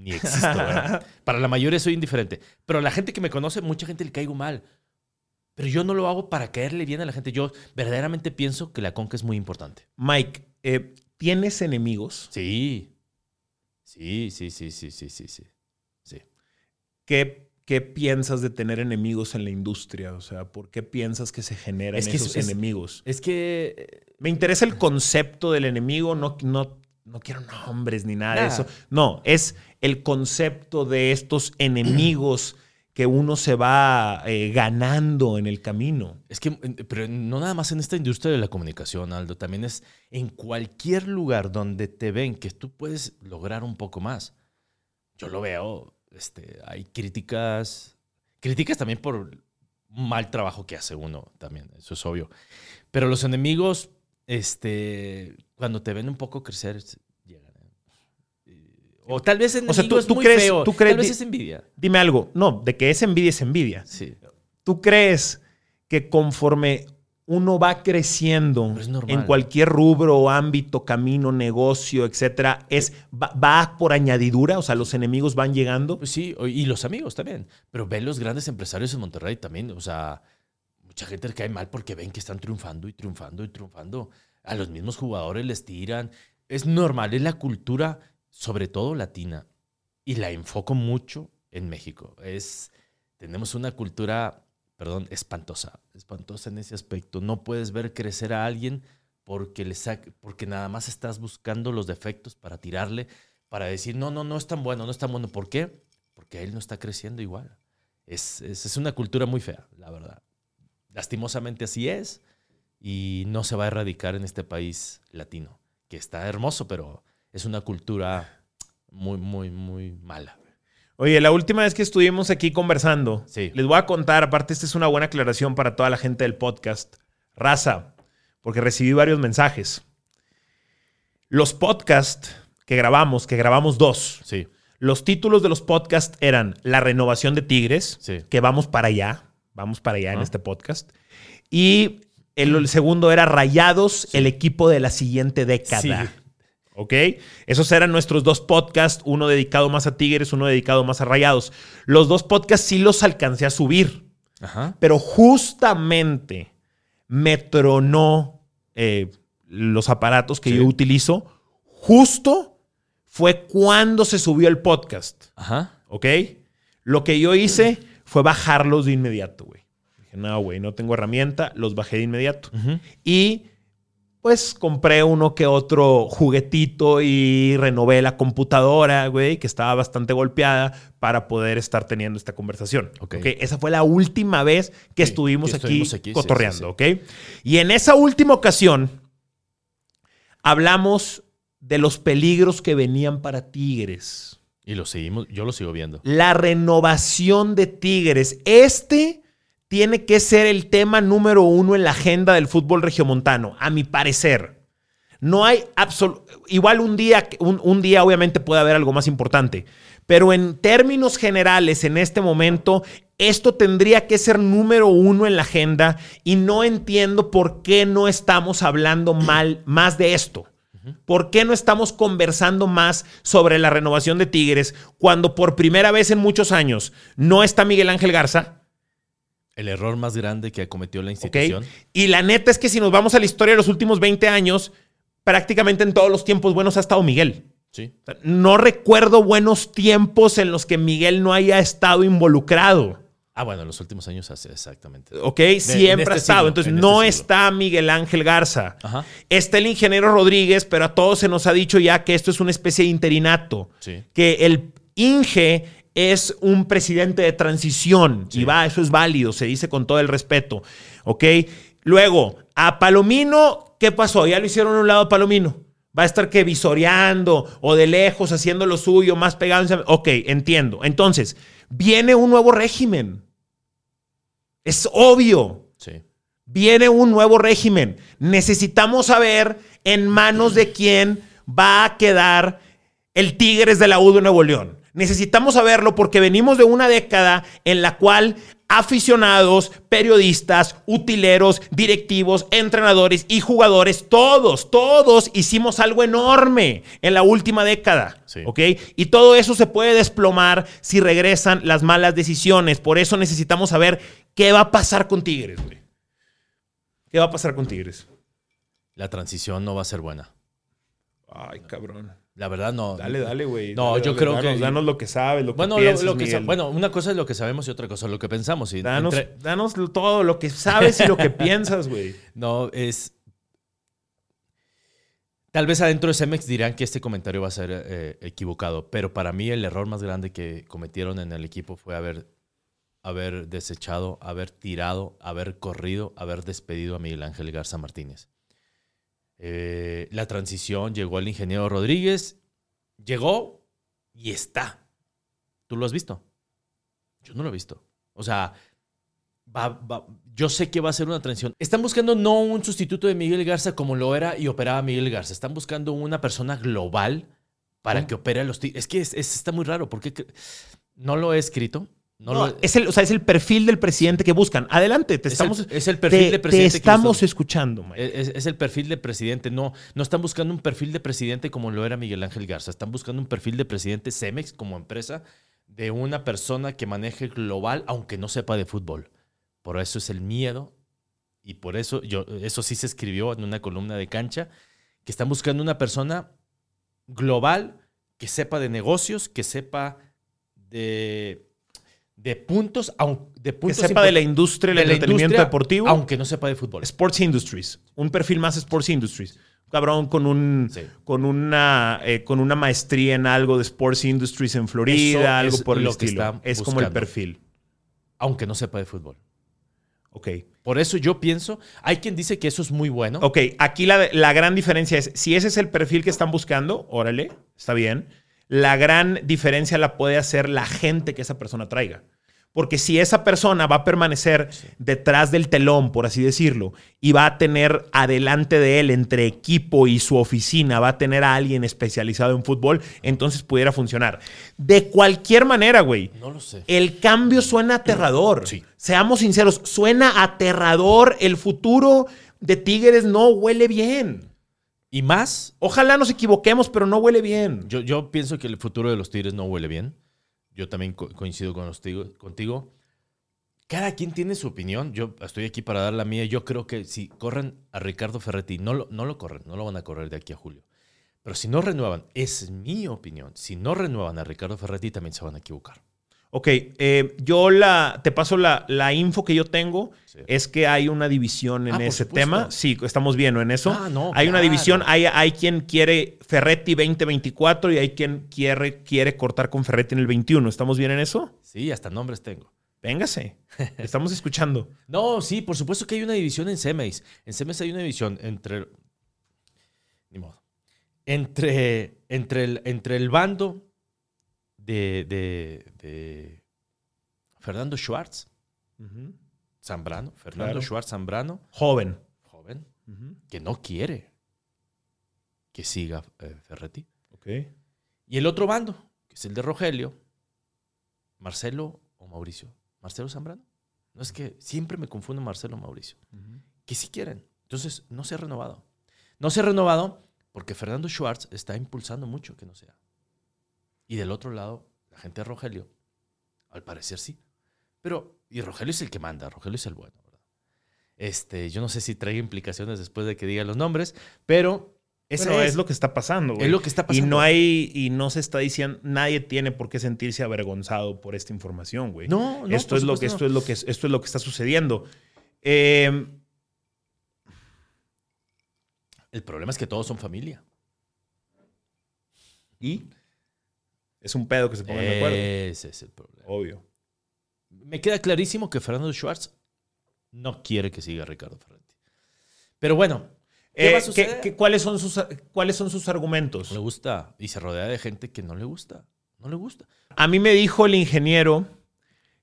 ni existo. ¿verdad? para la mayoría soy indiferente. Pero a la gente que me conoce, mucha gente le caigo mal. Pero yo no lo hago para caerle bien a la gente. Yo verdaderamente pienso que la conca es muy importante. Mike, eh, ¿tienes enemigos? Sí. Sí, sí, sí, sí, sí, sí, sí. Sí. ¿Qué, qué piensas de tener enemigos en la industria? O sea, ¿por qué piensas que se generan Es que es- esos es- enemigos? Es que eh, Me interesa el concepto del enemigo, no, no, no quiero nombres ni nada de eso. No, es el concepto de estos enemigos que uno se va eh, ganando en el camino. Es que, pero no nada más en esta industria de la comunicación, Aldo, también es en cualquier lugar donde te ven que tú puedes lograr un poco más. Yo lo veo, este, hay críticas, críticas también por mal trabajo que hace uno, también, eso es obvio. Pero los enemigos, este, cuando te ven un poco crecer, llegan. ¿eh? O tal vez enemigo O sea, tú- es tú muy crees- feo, tú crees- tal vez es envidia. Dime algo, no, de que es envidia es envidia. Sí. ¿Tú crees que conforme uno va creciendo en cualquier rubro, ámbito, camino, negocio, etcétera, es va, va por añadidura? O sea, los enemigos van llegando. Pues sí, y los amigos también. Pero ven los grandes empresarios en Monterrey también. O sea, mucha gente le cae mal porque ven que están triunfando y triunfando y triunfando. A los mismos jugadores les tiran. Es normal, es la cultura, sobre todo latina. Y la enfoco mucho en México. Es, tenemos una cultura perdón, espantosa. Espantosa en ese aspecto. No puedes ver crecer a alguien porque, le porque nada más estás buscando los defectos para tirarle, para decir, no, no, no es tan bueno, no es tan bueno. ¿Por qué? Porque él no está creciendo igual. Es, es, es una cultura muy fea, la verdad. Lastimosamente así es y no se va a erradicar en este país latino, que está hermoso, pero es una cultura muy, muy, muy mala. Oye, la última vez que estuvimos aquí conversando, Sí. les voy a contar, aparte esta es una buena aclaración para toda la gente del podcast, raza, porque recibí varios mensajes. Los podcasts que grabamos, que grabamos dos, Sí, los títulos de los podcasts eran La renovación de Tigres, Sí. que vamos para allá, vamos para allá en este podcast, y el, el segundo era Rayados, el equipo de la siguiente década. Sí. ¿Ok? Esos eran nuestros dos podcasts, uno dedicado más a Tigres, uno dedicado más a Rayados. Los dos podcasts sí los alcancé a subir, Ajá. pero justamente me tronó eh, los aparatos que Sí. yo utilizo. Justo fue cuando se subió el podcast, Ajá. ¿ok? Lo que yo hice fue bajarlos de inmediato, güey. Dije, no, güey, no tengo herramienta, los bajé de inmediato. Y pues compré uno que otro juguetito y renové la computadora, güey, que estaba bastante golpeada para poder estar teniendo esta conversación. Ok. ¿ok? Esa fue la última vez que Sí, estuvimos, que aquí, sí, cotorreando, sí, ¿ok? Y en esa última ocasión hablamos de los peligros que venían para Tigres. Y lo seguimos, yo lo sigo viendo. La renovación de Tigres. Este tiene que ser el tema número uno en la agenda del fútbol regiomontano, a mi parecer. No hay absoluto. Igual un día, un, un día, obviamente, puede haber algo más importante. Pero en términos generales, en este momento, esto tendría que ser número uno en la agenda y no entiendo por qué no estamos hablando mal más de esto. ¿Por qué no estamos conversando más sobre la renovación de Tigres cuando por primera vez en muchos años no está Miguel Ángel Garza? El error más grande que cometió la institución. Y la neta es que si nos vamos a la historia de los últimos 20 años, prácticamente en todos los tiempos buenos ha estado Miguel. Sí. No recuerdo buenos tiempos en los que Miguel no haya estado involucrado. Ah, bueno, en los últimos años hace exactamente. ¿Ok? en Siempre este ha estado. siglo, Entonces en no este siglo. está Miguel Ángel Garza. Ajá. Está el ingeniero Rodríguez, pero a todos se nos ha dicho ya que esto es una especie de interinato. Sí. Que el Inge es un presidente de transición. Sí. Y va, eso es válido, se dice con todo el respeto. ¿Ok? Luego, a Palomino, ¿qué pasó? Ya lo hicieron a un lado a Palomino. Va a estar que visoreando o de lejos haciendo lo suyo, más pegado. Ok, entiendo. Entonces, viene un nuevo régimen. Es obvio. Sí. Viene un nuevo régimen. Necesitamos saber en manos de quién va a quedar el Tigres de la U de Nuevo León. Necesitamos saberlo porque venimos de una década en la cual aficionados, periodistas, utileros, directivos, entrenadores y jugadores, todos, todos hicimos algo enorme en la última década. Sí. ¿Ok? Y todo eso se puede desplomar si regresan las malas decisiones. Por eso necesitamos saber qué va a pasar con Tigres, güey. ¿Qué va a pasar con Tigres? La transición no va a ser buena. Ay, cabrón. La verdad, no. Dale, dale, güey. No, Dale, yo dale, creo danos, que- Danos lo que sabes, lo que Bueno, piensas, lo, que bueno, una cosa es lo que sabemos y otra cosa es lo que pensamos. Y Danos, entre- danos todo lo que sabes y lo que piensas, güey. no, es. Tal vez adentro de Cemex dirán que este comentario va a ser eh, equivocado, pero para mí el error más grande que cometieron en el equipo fue haber, haber desechado, haber tirado, haber corrido, haber despedido a Miguel Ángel Garza Martínez. Eh, la transición llegó el ingeniero Rodríguez, llegó y está. ¿Tú lo has visto? Yo no lo he visto. O sea, va- va- yo sé que va a ser una transición. Están buscando no un sustituto de Miguel Garza como lo era y operaba Miguel Garza. Están buscando una persona global para que opere a los Tigres. Es que es- es- está muy raro porque no lo he escrito. No No, lo he- es, el, o sea, es el perfil del presidente que buscan. Adelante, te es estamos, el, es el perfil te, de te presidente. que estamos escuchando, Mike. Es, es el perfil de presidente. No, no están buscando un perfil de presidente como lo era Miguel Ángel Garza. Están buscando un perfil de presidente Cemex como empresa de una persona que maneje global, aunque no sepa de fútbol. Por eso es el miedo. Y por eso, yo, eso sí se escribió en una columna de cancha, que están buscando una persona global que sepa de negocios, que sepa de, de puntos, de Que puntos sepa de la industria del de entretenimiento industria, deportivo. aunque no sepa de fútbol. Sports Industries. Un perfil más Sports Industries. Un cabrón con un Sí. con una eh, con una maestría en algo de Sports Industries en Florida, Eso algo es por el lo que estilo. están Es como el perfil. Aunque no sepa de fútbol. Ok. Por eso yo pienso, hay quien dice que eso es muy bueno. Ok, aquí la, la gran diferencia es, si ese es el perfil que están buscando, órale, está bien. La gran diferencia la puede hacer la gente que esa persona traiga. Porque si esa persona va a permanecer detrás del telón, por así decirlo, y va a tener adelante de él, entre equipo y su oficina, va a tener a alguien especializado en fútbol, entonces pudiera funcionar. De cualquier manera, güey, No lo sé. el cambio suena aterrador. Sí. Seamos sinceros, suena aterrador. El futuro de Tigres no huele bien. Y más, Ojalá nos equivoquemos, pero no huele bien. yo, yo pienso que el futuro de los Tigres no huele bien. Yo también co- coincido con contigo. Cada quien tiene su opinión. Yo estoy aquí para dar la mía. Yo creo que si corren a Ricardo Ferretti, no lo, no lo corren, no lo van a correr de aquí a julio. Pero si no renuevan, es mi opinión. Si no renuevan a Ricardo Ferretti, también se van a equivocar. Ok, eh, yo la, te paso la, la info que yo tengo. Sí. Es que hay una división en Ah, ese tema. Sí, estamos viendo en eso. Ah, no, hay una división. Hay, hay quien quiere Ferretti 2024 y hay quien quiere, quiere cortar con Ferretti en el 21. ¿Estamos bien en eso? Sí, hasta nombres tengo. Véngase. Estamos escuchando. No, sí, por supuesto que hay una división en Cemex. En Cemex hay una división entre. Ni modo. Entre, entre, el, entre el bando de, de, de Fernando Schwartz, Zambrano, Fernando Claro. Schwartz Zambrano, Joven. joven, que no quiere que siga eh, Ferretti. Ok. Y el otro bando, que es el de Rogelio, Marcelo o Mauricio. Marcelo Zambrano. No es que siempre me confundo Marcelo o Mauricio. que si quieren. Entonces, no se ha renovado. No se ha renovado porque Fernando Schwartz está impulsando mucho que no sea. Y del otro lado, la gente de Rogelio, al parecer sí. Pero, y Rogelio es el que manda, Rogelio es el bueno, ¿verdad? Este, yo no sé si trae implicaciones después de que diga los nombres, pero Bueno, es, es, lo que está pasando, güey. es lo que está Y pasando. no hay, y no se está diciendo, nadie tiene por qué sentirse avergonzado por esta información, güey. No, no, esto es lo que, esto es lo que, esto es lo que está sucediendo. Eh, El problema es que todos son familia. y es un pedo que se pongan de acuerdo. Ese es el problema. Obvio. Me queda clarísimo que Fernando Schwartz no quiere que siga Ricardo Ferretti. Pero bueno, ¿qué Eh, va a ¿qué- suceder? qué- cuáles, son sus, ¿Cuáles son sus argumentos? No le gusta y se rodea de gente que no le gusta. No le gusta. A mí me dijo el ingeniero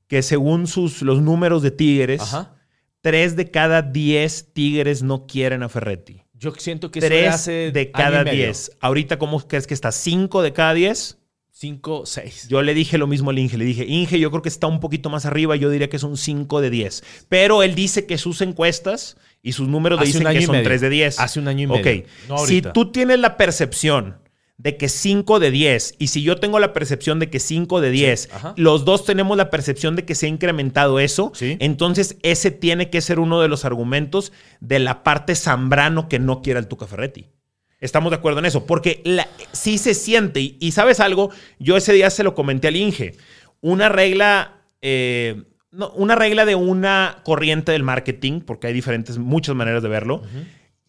que según sus, los números de Tigres, Ajá. tres de cada diez Tigres no quieren a Ferretti. Yo siento que eso Tres hace de cada diez. Ahorita, ¿cómo crees que está? ¿Cinco de cada diez? Cinco, seis. Yo le dije lo mismo al Inge. Le dije, Inge, yo creo que está un poquito más arriba. Yo diría que es un 5 de 10. Pero él dice que sus encuestas y sus números le dicen que son medio. 3 de 10. Hace un año y Ok. medio. No si tú tienes la percepción de que 5 de 10 y si yo tengo la percepción de que 5 de 10, ajá. los dos tenemos la percepción de que se ha incrementado eso, Sí. entonces ese tiene que ser uno de los argumentos de la parte Zambrano que no quiere al Tuca Ferretti. Estamos de acuerdo en eso, porque la- sí se siente, y, y sabes algo, yo ese día se lo comenté al Inge, una regla, eh, no, una regla de una corriente del marketing, porque hay diferentes, muchas maneras de verlo,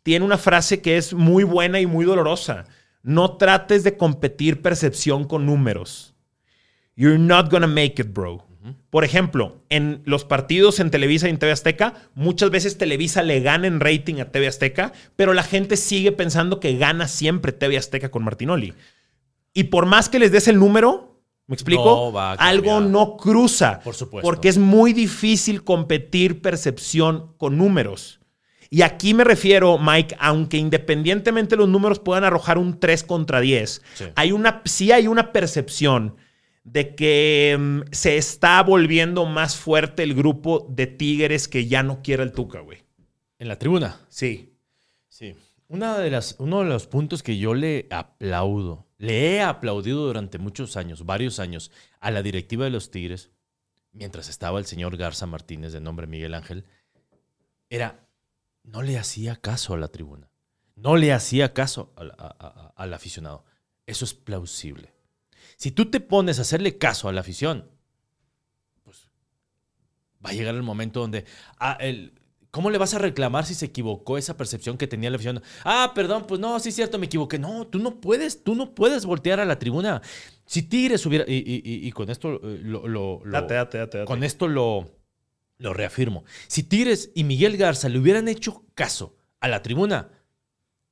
tiene una frase que es muy buena y muy dolorosa. No trates de competir percepción con números. You're not gonna make it, bro. Por ejemplo, en los partidos en Televisa y en TV Azteca, muchas veces Televisa le gana en rating a TV Azteca, pero la gente sigue pensando que gana siempre TV Azteca con Martinoli. Y por más que les des el número, ¿me explico? No Algo no cruza. Por supuesto. Porque es muy difícil competir percepción con números. Y aquí me refiero, Mike, aunque independientemente los números puedan arrojar un 3 contra 10, Sí. hay una, sí hay una percepción de que mm, se está volviendo más fuerte el grupo de Tigres que ya no quiere el Tuca, güey. En la tribuna. Sí. Sí. Una de las, uno de los puntos que yo le aplaudo, le he aplaudido durante muchos años, varios años, a la directiva de los Tigres, mientras estaba el señor Garza Martínez, de nombre Miguel Ángel, era, no le hacía caso a la tribuna. No le hacía caso al, a- a- al aficionado. Eso es plausible. Si tú te pones a hacerle caso a la afición, pues Va a llegar el momento donde. Ah, el, ¿Cómo le vas a reclamar si se equivocó esa percepción que tenía la afición? Ah, perdón, pues no, sí es cierto, me equivoqué. No, tú no puedes, tú no puedes voltear a la tribuna. Si Tigres hubiera. Y, con esto eh, lo. date, date, date, Con esto lo, lo reafirmo. Si Tigres y Miguel Garza le hubieran hecho caso a la tribuna,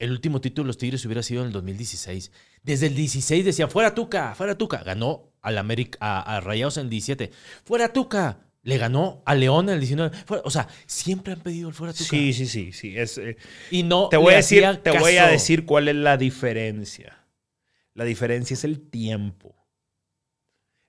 el último título de los Tigres hubiera sido en el 2016. Desde el 16 decían, fuera Tuca, fuera Tuca. Ganó al América, a, a Rayados en el 17. Fuera Tuca. Le ganó a León en el 19. O sea, siempre han pedido el fuera Tuca. Sí, sí, sí. sí. Es, eh, y no te voy, a decir, te voy a decir cuál es la diferencia. La diferencia es el tiempo.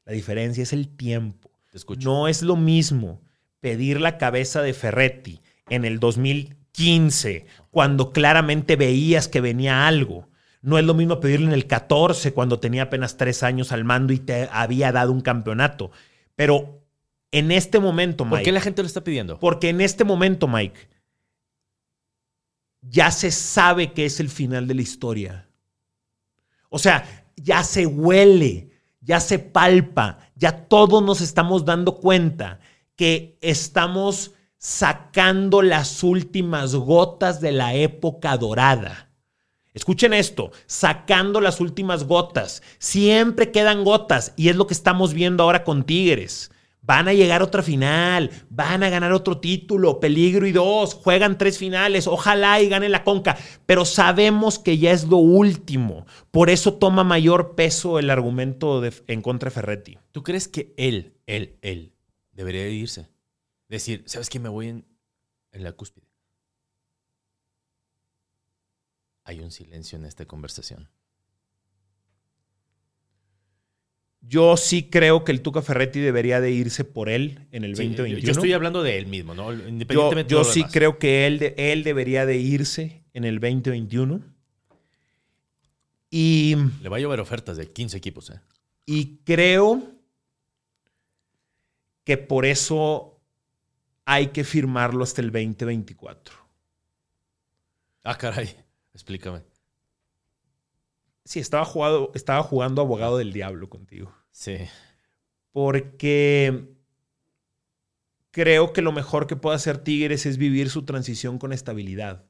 La diferencia es el tiempo. Te escucho. No es lo mismo pedir la cabeza de Ferretti en el 2000 15, cuando claramente veías que venía algo. No es lo mismo pedirle en el 14, cuando tenía apenas tres años al mando y te había dado un campeonato. Pero en este momento, Mike. ¿Por qué la gente lo está pidiendo? Porque en este momento, Mike, ya se sabe que es el final de la historia. O sea, ya se huele, ya se palpa, ya todos nos estamos dando cuenta que estamos sacando las últimas gotas de la época dorada. Escuchen esto, sacando las últimas gotas. Siempre quedan gotas y es lo que estamos viendo ahora con Tigres. Van a llegar a otra final, van a ganar otro título, peligro y dos, juegan tres finales, ojalá y gane la conca, pero sabemos que ya es lo último. Por eso toma mayor peso el argumento en contra de Ferretti. ¿Tú crees que él, él, él debería irse? Decir, ¿sabes qué? Me voy en, la cúspide. Hay un silencio en esta conversación. Yo sí creo que el Tuca Ferretti debería de irse por él en el 2021. Yo estoy hablando de él mismo, ¿no? Independientemente yo, yo sí creo que él, él debería de irse en el 2021. Y... Le va a llover ofertas de 15 equipos, ¿eh? Y creo que por eso hay que firmarlo hasta el 2024. Ah, caray, explícame. Sí, estaba, jugado, estaba jugando abogado del diablo contigo. Sí. Porque creo que lo mejor que puede hacer Tigres es vivir su transición con estabilidad.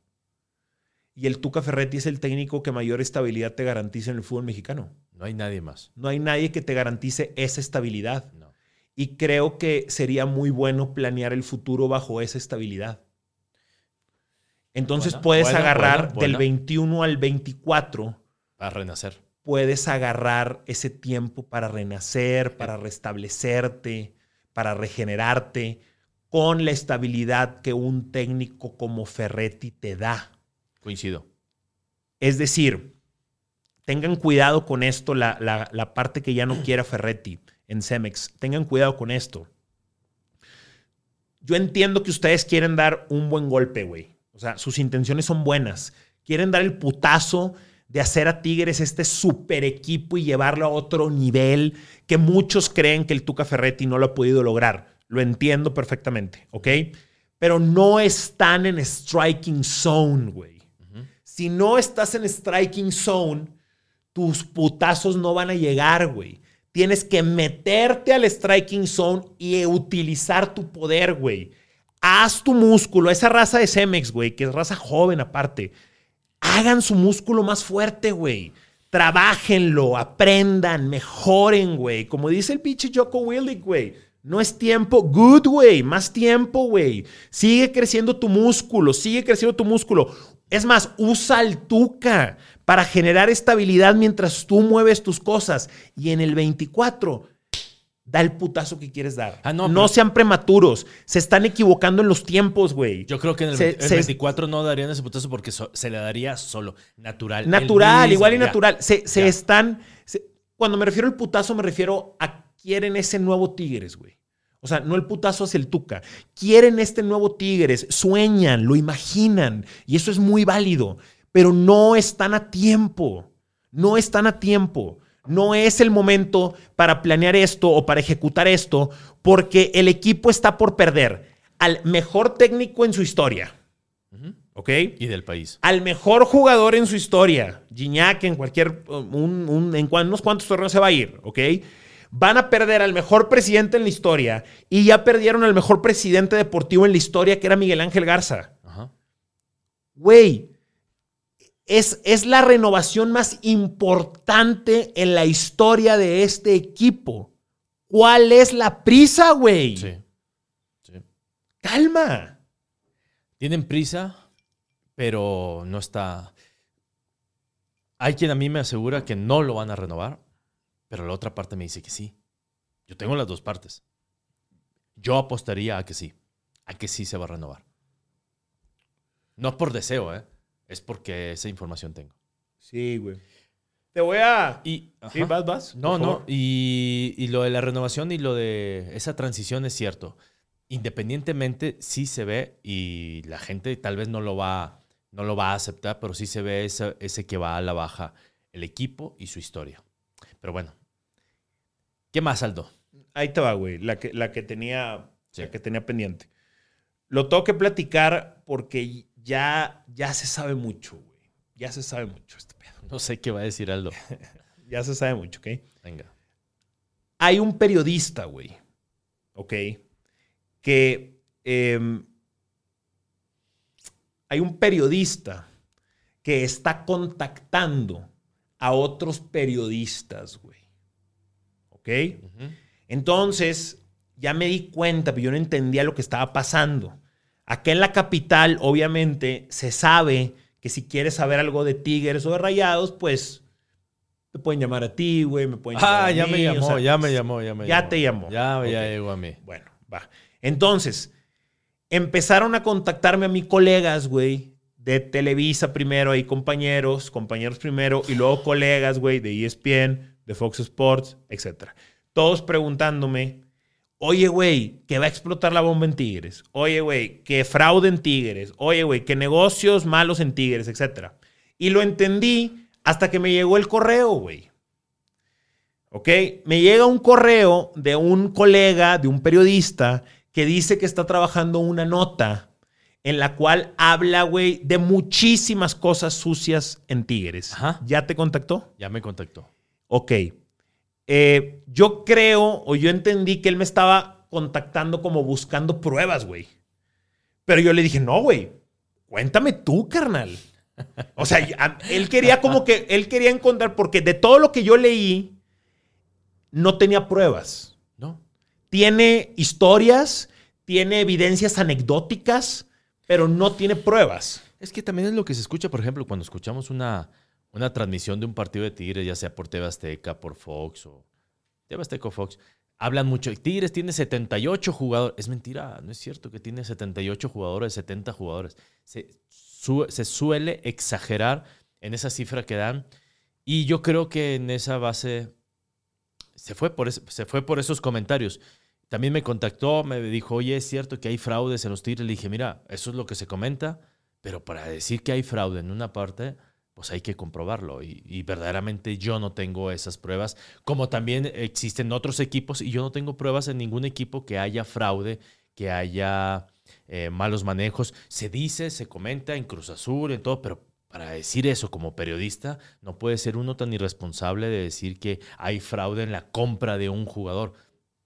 Y el Tuca Ferretti es el técnico que mayor estabilidad te garantiza en el fútbol mexicano. No hay nadie más. No hay nadie que te garantice esa estabilidad. No. Y creo que sería muy bueno planear el futuro bajo esa estabilidad. Entonces puedes agarrar del 21 al 24. Para renacer. Puedes agarrar ese tiempo para renacer, para restablecerte, para regenerarte, con la estabilidad que un técnico como Ferretti te da. Coincido. Es decir, tengan cuidado con esto, la, la parte que ya no quiera Ferretti en Cemex. Tengan cuidado con esto. Yo entiendo que ustedes quieren dar un buen golpe, güey. O sea, sus intenciones son buenas. Quieren dar el putazo de hacer a Tigres este super equipo y llevarlo a otro nivel que muchos creen que el Tuca Ferretti no lo ha podido lograr. Lo entiendo perfectamente, ¿ok? Pero no están en striking zone, güey. Si no estás en striking zone, tus putazos no van a llegar, güey. Tienes que meterte al striking zone y utilizar tu poder, güey. Haz tu músculo, esa raza de Cemex, güey, que es raza joven aparte. Hagan su músculo más fuerte, güey. Trabájenlo, aprendan, mejoren, güey. Como dice el pinche Joko Willick, güey. No es tiempo. Good, güey. Más tiempo, güey. Sigue creciendo tu músculo. Sigue creciendo tu músculo. Es más, usa el tuca para generar estabilidad mientras tú mueves tus cosas. Y en el 24, da el putazo que quieres dar. Ah, no, sean prematuros. Se están equivocando en los tiempos, güey. Yo creo que en el, 24 no darían ese putazo porque se le daría solo, natural. Natural, igual y natural. Se, están... cuando me refiero al putazo, me refiero a quieren ese nuevo Tigres, güey. O sea, no el putazo hacia el Tuca. Quieren este nuevo Tigres, sueñan, lo imaginan. Y eso es muy válido pero no están a tiempo. No están a tiempo. No es el momento para planear esto o para ejecutar esto, porque el equipo está por perder al mejor técnico en su historia. ¿Ok? Y del país. Al mejor jugador en su historia. Gignac en cualquier. en unos cuantos torneos se va a ir. ¿Ok? van a perder al mejor presidente en la historia y ya perdieron al mejor presidente deportivo en la historia, que era Miguel Ángel Garza. Güey, es, es la renovación más importante en la historia de este equipo. ¿Cuál es la prisa, güey? Sí. sí. Calma. Tienen prisa, pero no está. Hay quien a mí me asegura que no lo van a renovar, pero la otra parte me dice que sí. Yo tengo las dos partes. Yo apostaría a que sí, a que sí se va a renovar. No por deseo, ¿eh? Es porque esa información tengo. Sí, güey. Te voy a. Y, sí, vas, vas. No, no. Y, y, lo de la renovación y lo de esa transición es cierto. Independientemente, sí se ve y la gente tal vez no lo va, no lo va a aceptar, pero sí se ve ese, ese que va a la baja el equipo y su historia. Pero bueno. ¿Qué más, Aldo? Ahí te va, güey. La que, la que, tenía, la que tenía pendiente. Lo tengo que platicar porque ya, ya se sabe mucho, güey. Ya se sabe mucho este pedo. No sé qué va a decir Aldo. ya se sabe mucho, ¿ok? Venga. Hay un periodista, güey. ¿Ok? Que. Em, hay un periodista que está contactando a otros periodistas, güey. ¿Ok? Entonces, ya me di cuenta, pero yo no entendía lo que estaba pasando. Acá en la capital, obviamente, se sabe que si quieres saber algo de Tigres o de Rayados, pues te pueden llamar a ti, güey, me pueden llamar ah, ya me llamó, ya me llamó, ya me Ya te llamó. Ya, ya llegó a mí. Bueno, va. Entonces, empezaron a contactarme a mis colegas, güey, de Televisa primero, ahí compañeros, compañeros primero, y luego colegas, güey, de ESPN, de Fox Sports, etc. Todos preguntándome Oye, güey, que va a explotar la bomba en Tigres. Oye, güey, que fraude en Tigres. Oye, güey, que negocios malos en Tigres, etc. Y lo entendí hasta que me llegó el correo, güey. ¿Ok? Me llega un correo de un colega, de un periodista, que dice que está trabajando una nota en la cual habla, güey, de muchísimas cosas sucias en Tigres. ¿Ya te contactó? Ya me contactó. Ok. Eh, yo creo o yo entendí que él me estaba contactando como buscando pruebas, güey. Pero yo le dije, no, güey, cuéntame tú, carnal. O sea, él quería como que, él quería encontrar, porque de todo lo que yo leí, no tenía pruebas. No. Tiene historias, tiene evidencias anecdóticas, pero no tiene pruebas. Es que también es lo que se escucha, por ejemplo, cuando escuchamos una, una transmisión de un partido de Tigres, ya sea por TV Azteca, por Fox o TV Azteca o Fox, hablan mucho. Tigres tiene 78 jugadores. Es mentira, no es cierto que tiene 78 jugadores, 70 jugadores. Se, se suele exagerar en esa cifra que dan. Y yo creo que en esa base se fue por, se fue por esos comentarios. También me contactó, me dijo, oye, es cierto que hay fraudes en los Tigres. Le dije, mira, eso es lo que se comenta, pero para decir que hay fraude en una parte pues hay que comprobarlo. Y, verdaderamente yo no tengo esas pruebas, como también existen otros equipos y yo no tengo pruebas en ningún equipo que haya fraude, que haya eh, malos manejos. Se dice, se comenta en Cruz Azul, en todo, pero para decir eso como periodista, no puede ser uno tan irresponsable de decir que hay fraude en la compra de un jugador.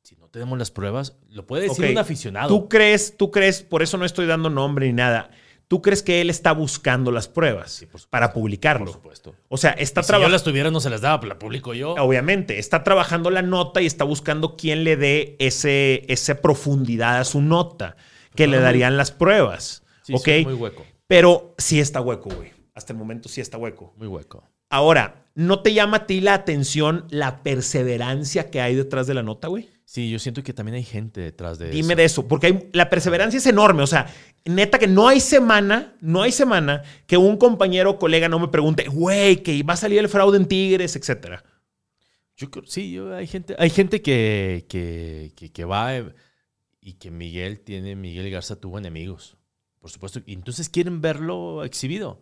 Si no tenemos las pruebas, lo puede decir un aficionado. ¿Tú crees, tú crees, por eso no estoy dando nombre ni nada? ¿Tú crees que él está buscando las pruebas para publicarlo? Por supuesto. O sea, está trabajando. Si yo las tuviera, no se las daba, la publico yo. Obviamente, está trabajando la nota y está buscando quién le dé ese, esa profundidad a su nota, que le darían las pruebas. Sí, ¿Ok? muy hueco. Pero sí está hueco, güey. Hasta el momento sí está hueco. Muy hueco. Ahora, ¿no te llama a ti la atención la perseverancia que hay detrás de la nota, güey? Sí, yo siento que también hay gente detrás de eso. Dime de eso, porque la perseverancia es enorme. O sea, neta que no hay semana, no hay semana que un compañero o colega no me pregunte, güey, que va a salir el fraude en Tigres, etcétera. Yo sí, yo, hay gente, hay gente que, que, que, va eh, y que Miguel tiene, Miguel Garza tuvo enemigos, por supuesto. Y entonces quieren verlo exhibido.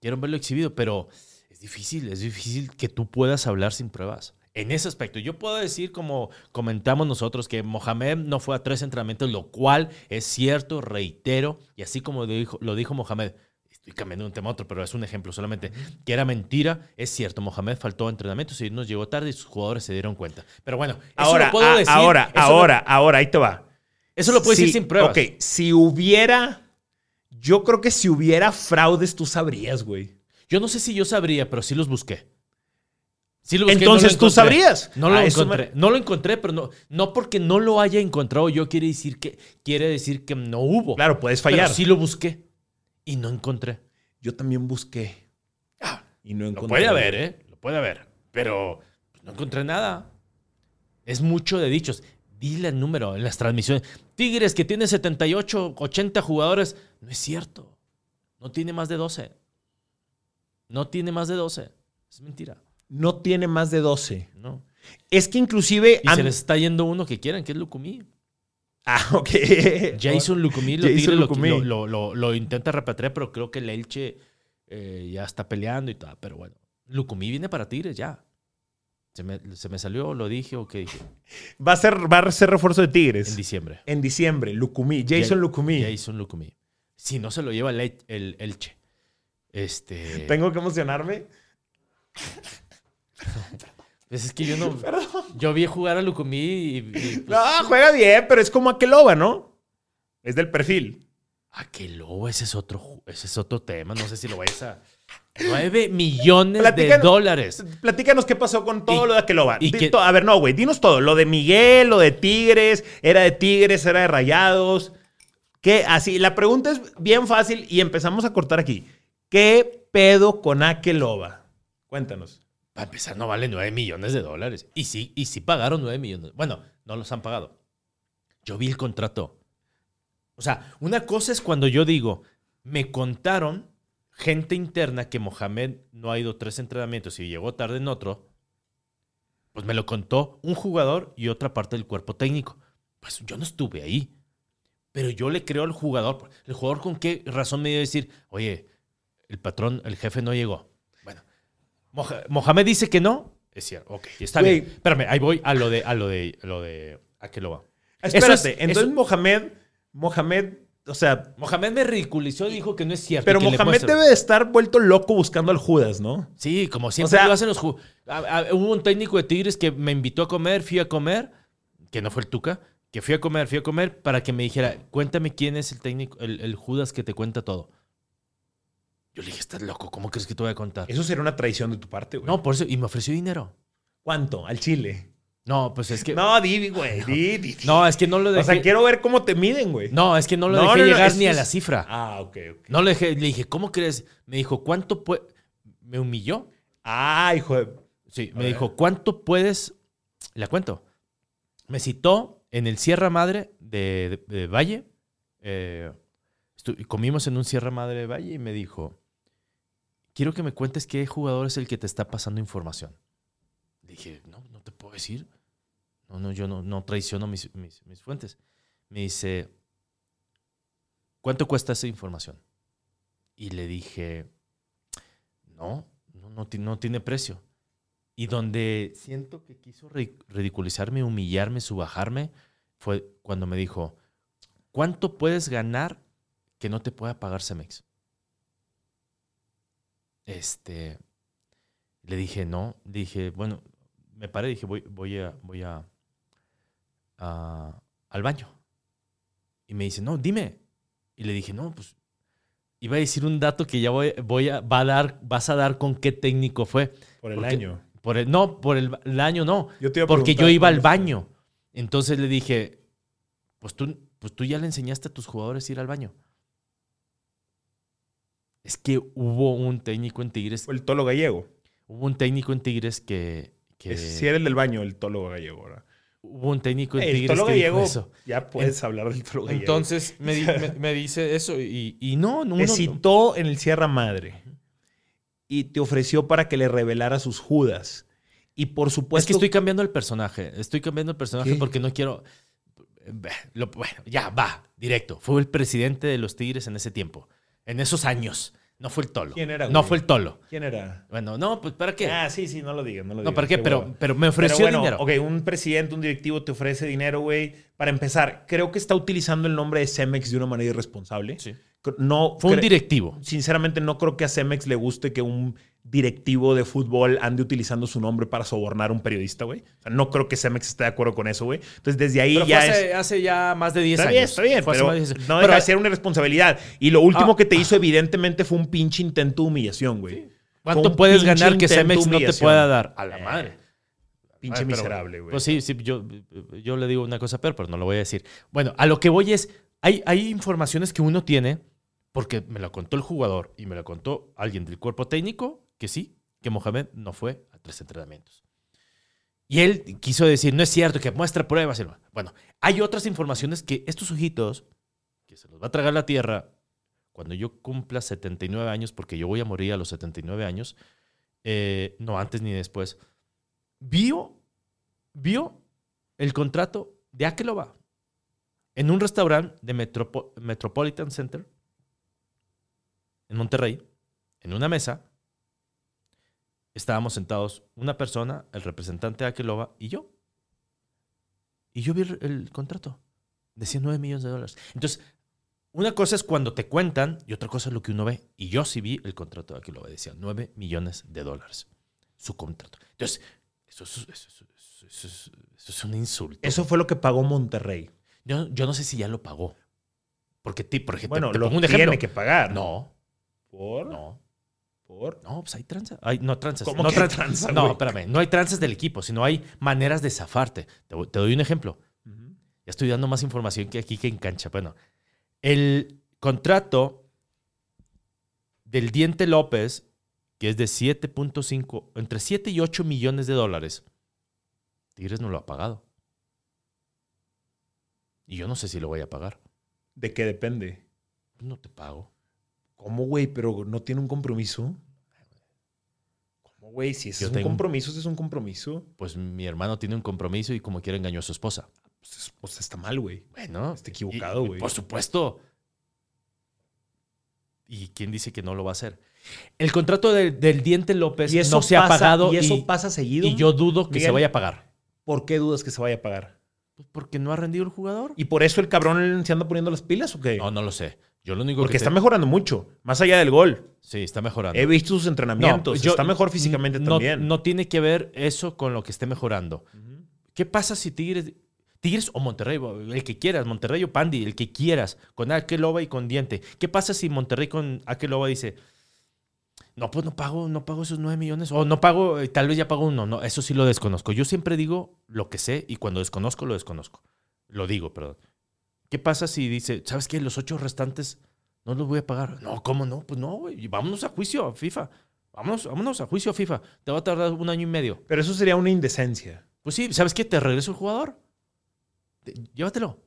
Quieren verlo exhibido, pero es difícil, es difícil que tú puedas hablar sin pruebas en ese aspecto. Yo puedo decir, como comentamos nosotros, que Mohamed no fue a tres entrenamientos, lo cual es cierto, reitero, y así como lo dijo, lo dijo Mohamed, estoy cambiando de un tema a otro, pero es un ejemplo solamente, que era mentira. Es cierto, Mohamed faltó a entrenamientos y nos llegó tarde y sus jugadores se dieron cuenta. Pero bueno, eso Ahora, lo puedo a- decir. ahora, lo- ahora, ahora, ahí te va. eso lo puedo Si- decir sin pruebas. Ok, si hubiera. Yo creo que si hubiera fraudes, tú sabrías, güey. Yo no sé si yo sabría, pero sí los busqué. Sí lo busqué, Entonces no lo tú sabrías. No lo A eso encontré. me- No lo encontré, pero no, no porque no lo haya encontrado yo quiere decir que, quiere decir que no hubo. Claro, puedes Pero fallar. sí lo busqué y no encontré. Yo también busqué. y no Lo encontré. puede haber, ¿eh? Lo puede haber. Pero pues, no encontré nada. Es mucho de dichos. Dile el número en las transmisiones. Tigres que tiene 78, 80 jugadores. No es cierto. No tiene más de 12. No tiene más de 12. Es mentira. No tiene más de 12. No. Es que inclusive. Y se les está yendo uno que quieran, que es Lucumí. Ah, ok. Jason Lucumí, lo, Jason Lucumí. lo, lo- intenta repatriar, pero creo que el Elche eh, ya está peleando y todo. Pero bueno, Lucumí viene para Tigres ya. Se me, se me salió, lo dije o qué dije. Va a ser, va a ser refuerzo de Tigres. En diciembre. En diciembre, Lucumí. Jason Ja- Lucumí. Jason Lucumí. Si no se lo lleva el, El- el Elche. Este. Tengo que emocionarme. Pues es que yo no. Yo vi jugar a Lucumí y. y, pues, No, juega bien, pero es como Aqueloba, ¿no? Es del perfil. Lobo, ese es otro, ese es otro tema. No sé si lo vayas a. 9 millones de dólares. Platícanos qué pasó con todo Y- lo de Aqueloba. y que- A ver, no, güey. Dinos todo. Lo de Miguel, lo de Tigres. Era de Tigres, era de Rayados. ¿Qué? Así, la pregunta es bien fácil y empezamos a cortar aquí. ¿Qué pedo con Aqueloba? Cuéntanos. Para empezar, no vale 9 millones de dólares. Y sí, y sí pagaron 9 millones. Bueno, no los han pagado. Yo vi el contrato. O sea, una cosa es cuando yo digo, me contaron gente interna que Mohamed no ha ido tres entrenamientos y llegó tarde en otro. Pues me lo contó un jugador y otra parte del cuerpo técnico. Pues yo no estuve ahí. Pero yo le creo al jugador. ¿El jugador con qué razón me iba a decir, oye, el patrón, el jefe no llegó? Mohamed dice que no. Es cierto, ok, está bien. Espérame, ahí voy a lo de, a lo de, a lo de, a qué lo va. Espérate. Es- entonces eso- Mohamed, Mohamed, o sea, Mohamed me ridiculizó y dijo que no es cierto. pero Mohamed debe de estar vuelto loco buscando al Judas, ¿no? Sí, como siempre O sea- lo hacen los ju- a- a- Hubo un técnico de Tigres que me invitó a comer, fui a comer, que no fue el Tuca, que fui a comer, fui a comer para que me dijera, cuéntame quién es el técnico, el, el Judas que te cuenta todo. Yo le dije, estás loco, ¿cómo crees que te voy a contar? Eso sería una traición de tu parte, güey. No, por eso, y me ofreció dinero. ¿Cuánto? Al Chile. No, pues es que. No, No, di, güey. Di, di. es que no lo O dejé. sea, quiero ver cómo te miden, güey. No, es que no lo No, dejé no, no, llegar es- ni a la cifra. Ah, ok, ok. No le dejé, le dije, ¿cómo crees? Me dijo, ¿cuánto puede. Me humilló. Ah, hijo de... Sí, A me ver. dijo, ¿cuánto puedes? La cuento. Me citó en el Sierra Madre de, de- de Valle. Eh, comimos en un Sierra Madre de Valle y me dijo, quiero que me cuentes qué jugador es el que te está pasando información. Dije, no, no te puedo decir. No, no, yo no, no traiciono mis, mis- fuentes. Me dice, ¿cuánto cuesta esa información? Y le dije, no, no, no, no tiene precio. Y donde siento que quiso ri- ridiculizarme, humillarme, subajarme, fue cuando me dijo, ¿cuánto puedes ganar que no te pueda pagar Cemex? Este, le dije, no, dije, bueno, me paré, dije, voy, voy a, voy a, a- al baño. Y me dice, no, dime. Y le dije, no, pues, iba a decir un dato que ya voy, voy a, va a dar, vas a dar con qué técnico fue. Por el Porque- año. Por el, no, por el, el año no. Yo te iba a Porque yo iba al baño. Entonces le dije, pues tú, pues tú ya le enseñaste a tus jugadores a ir al baño. Es que hubo un técnico en Tigres, el tolo gallego. hubo un técnico en Tigres que, Si era el del baño, el tolo gallego. ¿verdad? hubo un técnico en El Tigres tolo que dijo gallego, eso. ya puedes hablar del tolo gallego. Entonces me, di- me- me dice eso y, y no, no, te uno no. citó en el Sierra Madre y te ofreció para que le revelara sus Judas. Y por supuesto... es que estoy cambiando el personaje. Estoy cambiando el personaje ¿Qué? porque no quiero. Lo- bueno, ya, va, directo. Fue el presidente de los Tigres en ese tiempo. En esos años. No fue el Tolo. ¿Quién era, No fue el Tolo. ¿Quién era? Bueno, no, pues ¿para qué? Ah, sí, sí, no lo digas, no lo digas. no, ¿para qué? Pero, pero me ofreció Pero bueno, dinero. ok, un presidente, un directivo te ofrece dinero, güey. Para empezar, creo que está utilizando el nombre de Cemex de una manera irresponsable. Sí. No Fue un directivo. Sinceramente, no creo que a Cemex le guste que un directivo de fútbol ande utilizando su nombre para sobornar a un periodista, güey. O sea, no creo que Cemex esté de acuerdo con eso, güey. Entonces, desde ahí Pero fue ya hace, es. hace ya más de 10 Está años. bien, está bien, Fue hace pero más de 10 años. no Pero- deja de ser una irresponsabilidad. Y lo último Ah. que te hizo, evidentemente, fue un pinche intento de humillación, güey. ¿Cuánto puedes ganar que Cemex no te pueda dar? A la Eh, madre. Pinche Ay, pero miserable, güey. Pues sí, sí, yo, yo le digo una cosa peor, pero no lo voy a decir. Bueno, a lo que voy es, hay, hay informaciones que uno tiene, porque me lo contó el jugador y me lo contó alguien del cuerpo técnico, que sí, que Mohamed no fue a tres entrenamientos. Y él quiso decir, no es cierto, que muestra pruebas. Bueno, hay otras informaciones que estos ojitos, que se los va a tragar la tierra, cuando yo cumpla 79 años, porque yo voy a morir a los 79 años, eh, no antes ni después, vio, vio el contrato de Akeloba en un restaurante de Metropo- Metropolitan Center en Monterrey, en una mesa. Estábamos sentados una persona, el representante de Akeloba y yo. Y yo vi el, el contrato. Decía 9 millones de dólares. Entonces, una cosa es cuando te cuentan y otra cosa es lo que uno ve. Y yo sí vi el contrato de Akeloba. Decía 9 millones de dólares. Su contrato. Entonces, eso es, eso es- eso es- eso es un insulto. Eso fue lo que pagó Monterrey. Yo, yo no sé si ya lo pagó. Porque, ti- por ejemplo, Bueno, te lo pongo un tiene ejemplo. que pagar. No, ¿Por? no, ¿Por? no, pues hay tranzas. Hay, no, tranzas. ¿Cómo no, que tran- tranza, No, espérame. No hay tranzas del equipo, sino hay maneras de zafarte. Te, doy un ejemplo. Ya estoy dando más información que aquí que en cancha. Bueno, el contrato del Diente López, que es de 7.5, entre 7 y 8 millones de dólares, Tigres no lo ha pagado. Y yo no sé si lo voy a pagar. ¿De qué depende? No te pago. ¿Cómo, güey? Pero no tiene un compromiso. ¿Cómo, güey? Si ese Yo es un compromiso, ese es un compromiso. Pues mi hermano tiene un compromiso y como quiera engañó a su esposa. Pues, es- pues está mal, güey. Bueno. Está equivocado, y- y güey. Por supuesto. ¿Y quién dice que no lo va a hacer? El contrato de- del Diente López Y eso no se ha pasa- pagado Y eso pasa seguido. y yo dudo que se Miguel. vaya a pagar. ¿Por qué dudas que se vaya a pagar? Pues porque no ha rendido el jugador. ¿Y por eso el cabrón se anda poniendo las pilas o qué? No, no lo sé. Yo lo único Porque que está mejorando mucho, más allá del gol. Sí, está mejorando. He visto sus entrenamientos. No, yo- está mejor físicamente no, también. No tiene que ver eso con lo que esté mejorando. ¿Qué pasa si Tigres, Tigres o Monterrey, el que quieras, Monterrey o Pandi, el que quieras, con Akeloba y con Diente? ¿Qué pasa si Monterrey con Akeloba dice, no, pues no pago, no pago esos 9 millones, o no pago, eh, tal vez ya pago uno, no, eso sí lo desconozco. Yo siempre digo lo que sé y cuando desconozco, lo desconozco. Lo digo, perdón. ¿Qué pasa si dice, sabes qué, los ocho restantes no los voy a pagar? No, ¿cómo no? Pues no, güey, vámonos a juicio a FIFA. Vámonos, vámonos a juicio a FIFA. Te va a tardar un año y medio. Pero eso sería una indecencia. Pues sí, ¿sabes qué? Te regreso el jugador. Te- Llévatelo.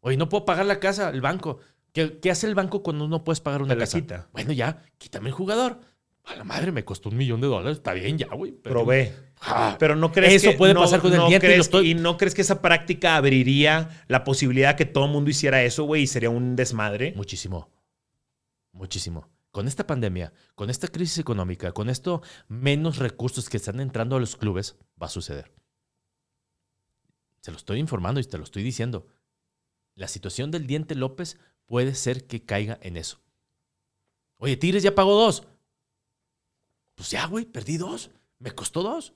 Oye, no puedo pagar la casa, el banco. ¿Qué, qué hace el banco cuando no puedes pagar una Te la casa? quita. Bueno, ya, quítame el jugador. A la madre, me costó un millón de dólares. Está bien, ya, güey. pero- Probé. Ah, Pero no crees Eso que puede no- pasar con el no diente estoy- y no crees que esa práctica abriría la posibilidad que todo el mundo hiciera eso, güey, y sería un desmadre. Muchísimo. Muchísimo. Con esta pandemia, con esta crisis económica, con esto menos recursos que están entrando a los clubes, va a suceder. Se lo estoy informando y te lo estoy diciendo. La situación del Diente López puede ser que caiga en eso. Oye, Tigres ya pagó dos. Pues ya, güey, perdí dos. Me costó dos.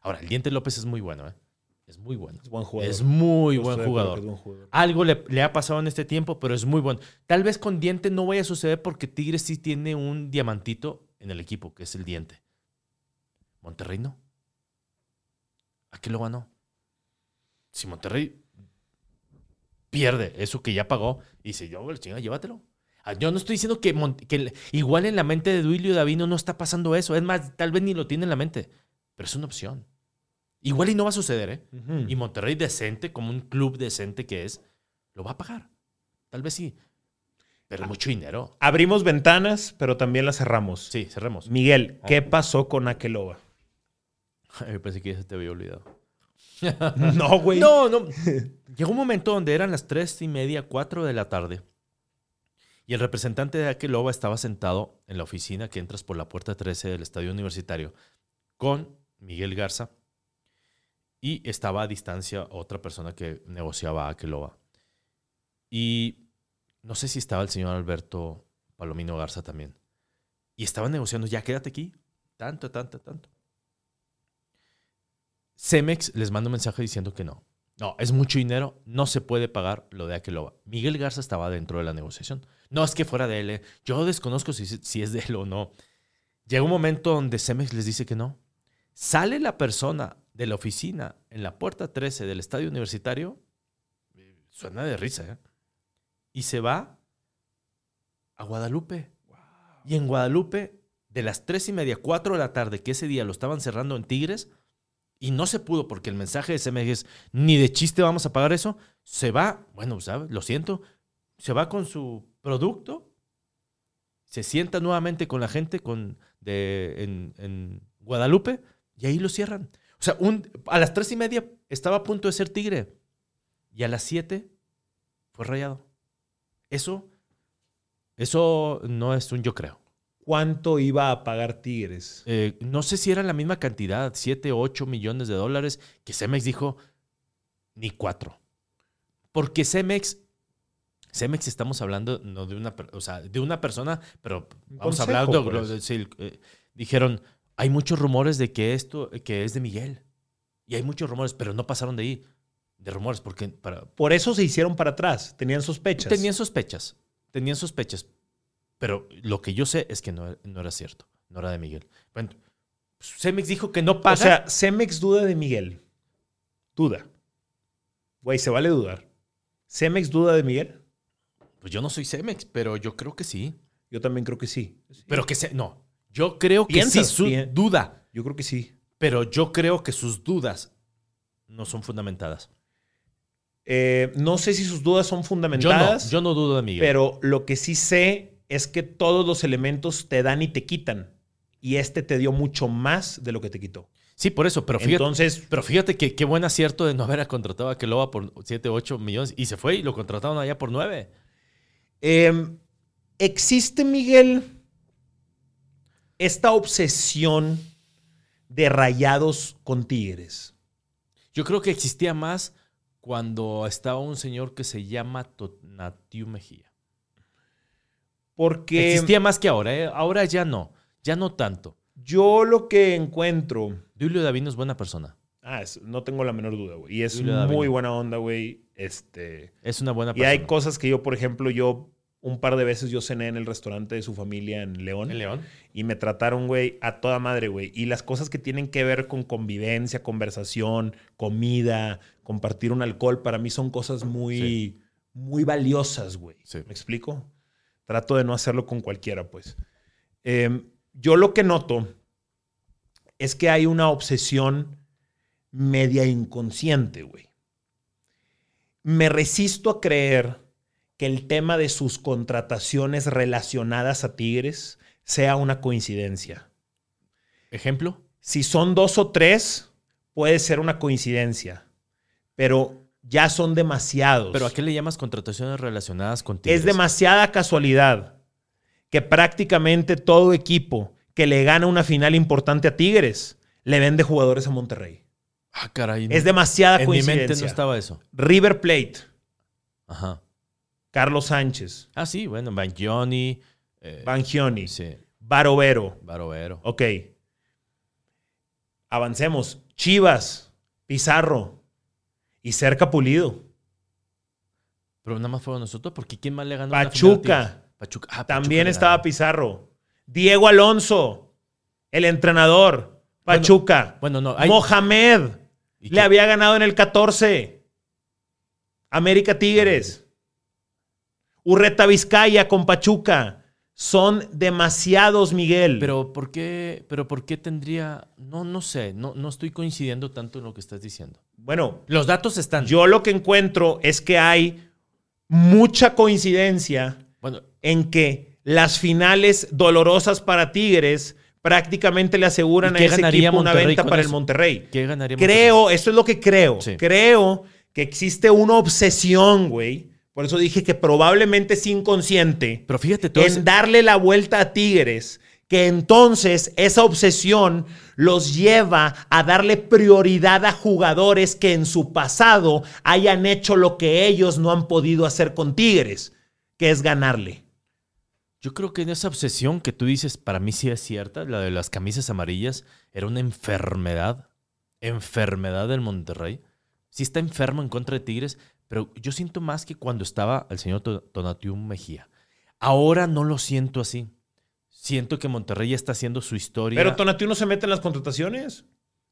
Ahora, el Diente López es muy bueno, ¿eh? Es muy bueno. Es buen jugador. Es muy buen jugador. buen. Algo le, le ha pasado en este tiempo, pero es muy bueno. Tal vez con Diente no vaya a suceder porque Tigres sí tiene un diamantito en el equipo, que es el Diente. Monterrey no. ¿A qué lo ganó? Si Monterrey pierde eso que ya pagó y dice, yo, güey, chinga, llévatelo. Ah, Yo no estoy diciendo que, igual en la mente de Duilio Davino no está pasando eso. Es más, tal vez ni lo tiene en la mente. Pero es una opción. Igual y no va a suceder, ¿eh? Y Monterrey decente, como un club decente que es, lo va a pagar. Tal vez sí. Pero mucho dinero. Abrimos ventanas, pero también las cerramos. Sí, cerremos. Miguel, ¿qué pasó con Akeloba? Yo pensé que ya se te había olvidado. No, güey. No, no. Llegó un momento donde eran las tres y media, cuatro de la tarde. Y el representante de Akeloba estaba sentado en la oficina que entras por la puerta 13 del estadio universitario con Miguel Garza y estaba a distancia otra persona que negociaba a Akeloba. Y no sé si estaba el señor Alberto Palomino Garza también. Y estaban negociando, ya quédate aquí, tanto, tanto, tanto. Cemex les manda un mensaje diciendo que no. No, es mucho dinero, no se puede pagar lo de Aqueloba. Miguel Garza estaba dentro de la negociación. No es que fuera de él, eh. yo desconozco si, si es de él o no. Llega un momento donde Cemex les dice que no. Sale la persona de la oficina en la puerta 13 del estadio universitario, suena de risa, ¿eh? y se va a Guadalupe. Y en Guadalupe, de las tres y media, cuatro de la tarde, que ese día lo estaban cerrando en Tigres, y no se pudo porque el mensaje de CMG es, ni de chiste vamos a pagar eso, se va, bueno, ¿sabes? Lo siento, se va con su producto, se sienta nuevamente con la gente con, de, en, en Guadalupe y ahí lo cierran. O sea, un, a las tres y media estaba a punto de ser Tigre y a las siete fue rayado. Eso, eso no es un yo creo. ¿Cuánto iba a pagar Tigres? Eh, no sé si era la misma cantidad, 7, 8 millones de dólares, que Cemex dijo, ni cuatro. Porque Cemex, Cemex estamos hablando no de una, o sea, de una persona, pero vamos a hablar de, pues. eh, dijeron, hay muchos rumores de que esto, que es de Miguel. Y hay muchos rumores, pero no pasaron de ahí, de rumores, porque para... Por eso se hicieron para atrás, tenían sospechas. Tenían sospechas, tenían sospechas, pero lo que yo sé es que no, no era cierto. No era de Miguel. Bueno, Cemex dijo que no paga. O sea, Cemex duda de Miguel. Duda. Güey, se vale dudar. ¿Cemex duda de Miguel? Pues yo no soy Cemex, pero yo creo que sí. Yo también creo que sí. Pero que se, no. Yo creo que sí su duda. Yo creo que sí. Pero yo creo que sus dudas no son fundamentadas. Eh, no sé si sus dudas son fundamentadas. Yo no, yo no dudo de Miguel. Pero lo que sí sé es que todos los elementos te dan y te quitan. Y este te dio mucho más de lo que te quitó. Sí, por eso, pero fíjate, Entonces, pero fíjate que qué buen acierto de no haber contratado a Keloba por 7, 8 millones y se fue y lo contrataron allá por 9. Em, ¿Existe, Miguel, esta obsesión de rayados con tigres? Yo creo que existía más cuando estaba un señor que se llama Tonatiu Mejía. Porque. Existía más que ahora, ¿eh? ahora ya no, ya no tanto. Yo lo que encuentro. Julio Davino es buena persona. Ah, no tengo la menor duda, güey. Y es muy buena onda, güey. Este. Es una buena persona. Y hay cosas que yo, por ejemplo, yo un par de veces yo cené en el restaurante de su familia en León. ¿En León? Y me trataron, güey, a toda madre, güey. Y las cosas que tienen que ver con convivencia, conversación, comida, compartir un alcohol, para mí son cosas muy, muy valiosas, güey. ¿Me explico? Trato de no hacerlo con cualquiera, pues. Em, yo lo que noto es que hay una obsesión media inconsciente, güey. Me resisto a creer que el tema de sus contrataciones relacionadas a Tigres sea una coincidencia. ¿Ejemplo? Si son dos o tres, puede ser una coincidencia. Pero ya son demasiados. ¿Pero a qué le llamas contrataciones relacionadas con Tigres? Es demasiada casualidad que prácticamente todo equipo que le gana una final importante a Tigres le vende jugadores a Monterrey. Ah, caray. Es demasiada coincidencia. En mi mente no estaba eso. River Plate. Ajá. Carlos Sánchez. Ah, sí, bueno, Bangioni. Eh, Bangioni. Sí. Barovero. Barovero. Ok. Avancemos. Chivas. Pizarro y cerca pulido. Pero nada más fueron nosotros, porque ¿quién más le ganó? Pachuca. Pachuca. Ah, También estaba Pizarro. Diego Alonso, el entrenador. Pachuca. Bueno, no. Mohamed. Le había ganado en el 14. América Tigres. Urreta Vizcaya con Pachuca. Son demasiados, Miguel. Pero ¿por qué, pero por qué tendría.? No, no sé. No, no estoy coincidiendo tanto en lo que estás diciendo. Bueno, los datos están. Yo lo que encuentro es que hay mucha coincidencia en que las finales dolorosas para Tigres prácticamente le aseguran a ese equipo una venta para el Monterrey. ¿Qué ganaría Creo, eso es lo que creo. Creo que existe una obsesión, güey. Por eso dije que probablemente es inconsciente. Pero fíjate, en darle la vuelta a Tigres que entonces esa obsesión los lleva a darle prioridad a jugadores que en su pasado hayan hecho lo que ellos no han podido hacer con Tigres. que es ganarle. Yo creo que en esa obsesión que tú dices, para mí sí es cierta, la de las camisas amarillas, era una enfermedad, enfermedad del Monterrey. Sí está enfermo en contra de Tigres, pero yo siento más que cuando estaba el señor Tonatiuh Mejía. Ahora no lo siento así. Siento que Monterrey está haciendo su historia. Pero Tonatiuh no se mete en las contrataciones.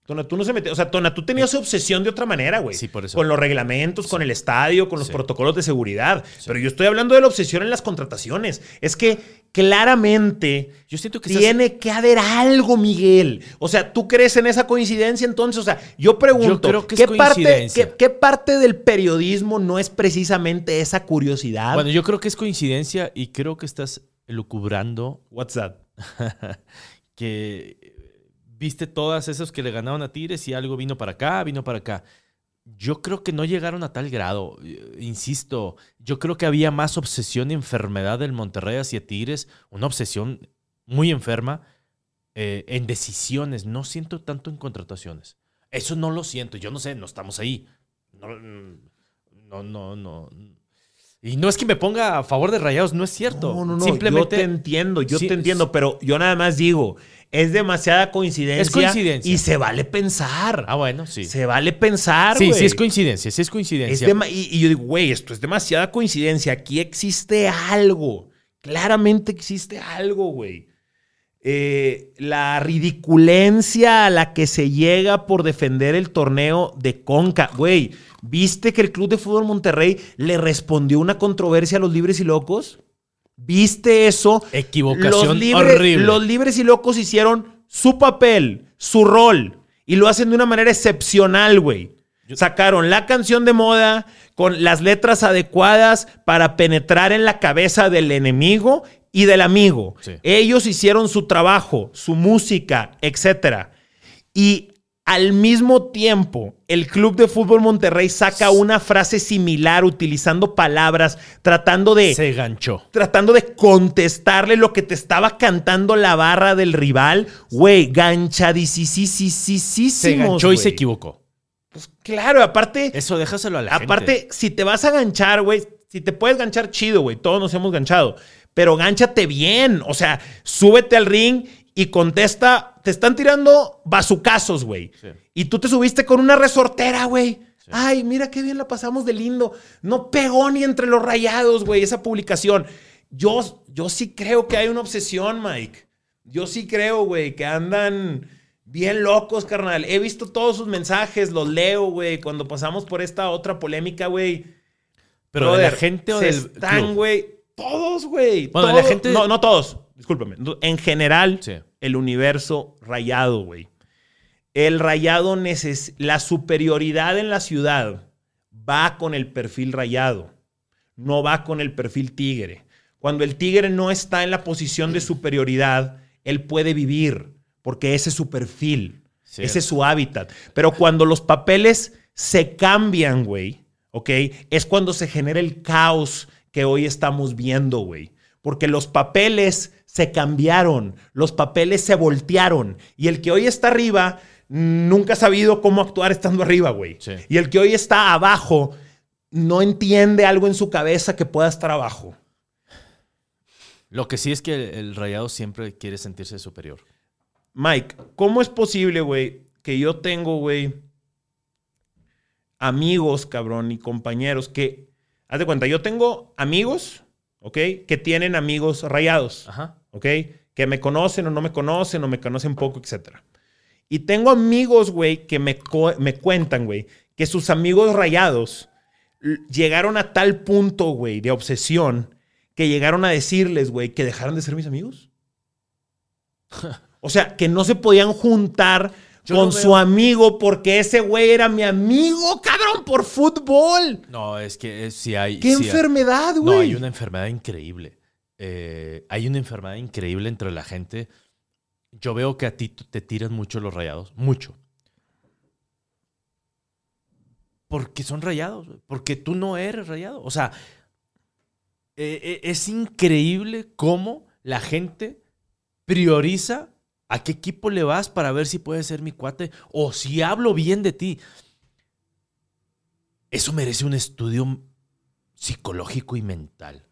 Tonatú no se mete. O sea, Tonatú tenía su obsesión de otra manera, güey. Sí, por eso. Con los reglamentos, con el estadio, con los protocolos de seguridad. Pero yo estoy hablando de la obsesión en las contrataciones. Es que claramente yo siento que tiene que haber algo, Miguel. O sea, ¿tú crees en esa coincidencia entonces? O sea, yo pregunto, ¿qué, parte, ¿qué, parte del periodismo no es precisamente esa curiosidad? Bueno, yo creo que es coincidencia y creo que estás elucubrando. WhatsApp. que viste todas esas que le ganaron a Tigres y algo vino para acá, vino para acá. Yo creo que no llegaron a tal grado. Eh, insisto, yo creo que había más obsesión y enfermedad del Monterrey hacia Tigres, una obsesión muy enferma eh, en decisiones. No siento tanto en contrataciones. Eso no lo siento. Yo no sé, no estamos ahí. No, no, no, no. Y no es que me ponga a favor de Rayados, no es cierto. No, no, no. Simplemente, yo te entiendo, yo te entiendo, pero yo nada más digo, es demasiada coincidencia. Es coincidencia. Y se vale pensar. Ah, bueno, sí. Se vale pensar, Sí, sí es coincidencia, sí es coincidencia. y, yo digo, güey, esto es demasiada coincidencia. Aquí existe algo. Claramente existe algo, güey. Eh, la ridiculencia a la que se llega por defender el torneo de Conca. Güey, ¿viste que el Club de Fútbol Monterrey le respondió una controversia a los libres y locos? ¿Viste eso? Equivocación los libres, horrible. Los libres y locos hicieron su papel, su rol, y lo hacen de una manera excepcional, güey. Sacaron la canción de moda con las letras adecuadas para penetrar en la cabeza del enemigo y del amigo. Ellos hicieron su trabajo, su música, etc. Y al mismo tiempo, el Club de Fútbol Monterrey saca una frase similar utilizando palabras, tratando de... Se ganchó. Tratando de contestarle lo que te estaba cantando la barra del rival. Güey, ganchadísimo. Se ganchó y se equivocó. Pues claro, aparte... Eso déjaselo a la gente. Aparte, si te vas a ganchar, güey, si te puedes ganchar chido, güey, todos nos hemos ganchado. Pero gánchate bien. O sea, súbete al ring y contesta, te están tirando bazucazos, güey. Y tú te subiste con una resortera, güey. Ay, mira qué bien la pasamos de lindo. No pegó ni entre los rayados, güey, esa publicación. Yo, yo sí creo que hay una obsesión, Mike. Yo sí creo, güey, que andan bien locos, carnal. He visto todos sus mensajes, los leo, güey, cuando pasamos por esta otra polémica, güey. Pero de la gente o del están, güey, todos, güey. Bueno, de la gente No, no todos discúlpame, en general, el universo rayado, güey. El rayado la superioridad en la ciudad va con el perfil rayado, no va con el perfil tigre. Cuando el tigre no está en la posición de superioridad, él puede vivir, porque ese es su perfil, ese es su hábitat. Pero cuando los papeles se cambian, güey, ¿ok? Es cuando se genera el caos que hoy estamos viendo, güey. Porque los papeles se cambiaron, los papeles se voltearon y el que hoy está arriba nunca ha sabido cómo actuar estando arriba, güey. Y el que hoy está abajo no entiende algo en su cabeza que pueda estar abajo. Lo que sí es que el, rayado siempre quiere sentirse superior. Mike, ¿cómo es posible, güey, que yo tengo, güey, amigos, cabrón, y compañeros que, haz de cuenta, yo tengo amigos, ¿ok? Que tienen amigos rayados. Ajá. ¿Ok? Que me conocen o no me conocen o me conocen poco, etc. Y tengo amigos, güey, que me, me cuentan, güey, que sus amigos rayados llegaron a tal punto, güey, de obsesión, que llegaron a decirles, güey, que dejaron de ser mis amigos. o sea, que no se podían juntar con su amigo porque ese güey era mi amigo, cabrón, por fútbol. No, es que si hay... ¿Qué enfermedad, güey? No, hay una enfermedad increíble. Eh, hay una enfermedad increíble entre la gente. Yo veo que a ti te tiran mucho los rayados, mucho. Porque son rayados, porque tú no eres rayado. O sea, eh, eh, es increíble cómo la gente prioriza a qué equipo le vas para ver si puede ser mi cuate o si hablo bien de ti. Eso merece un estudio psicológico y mental.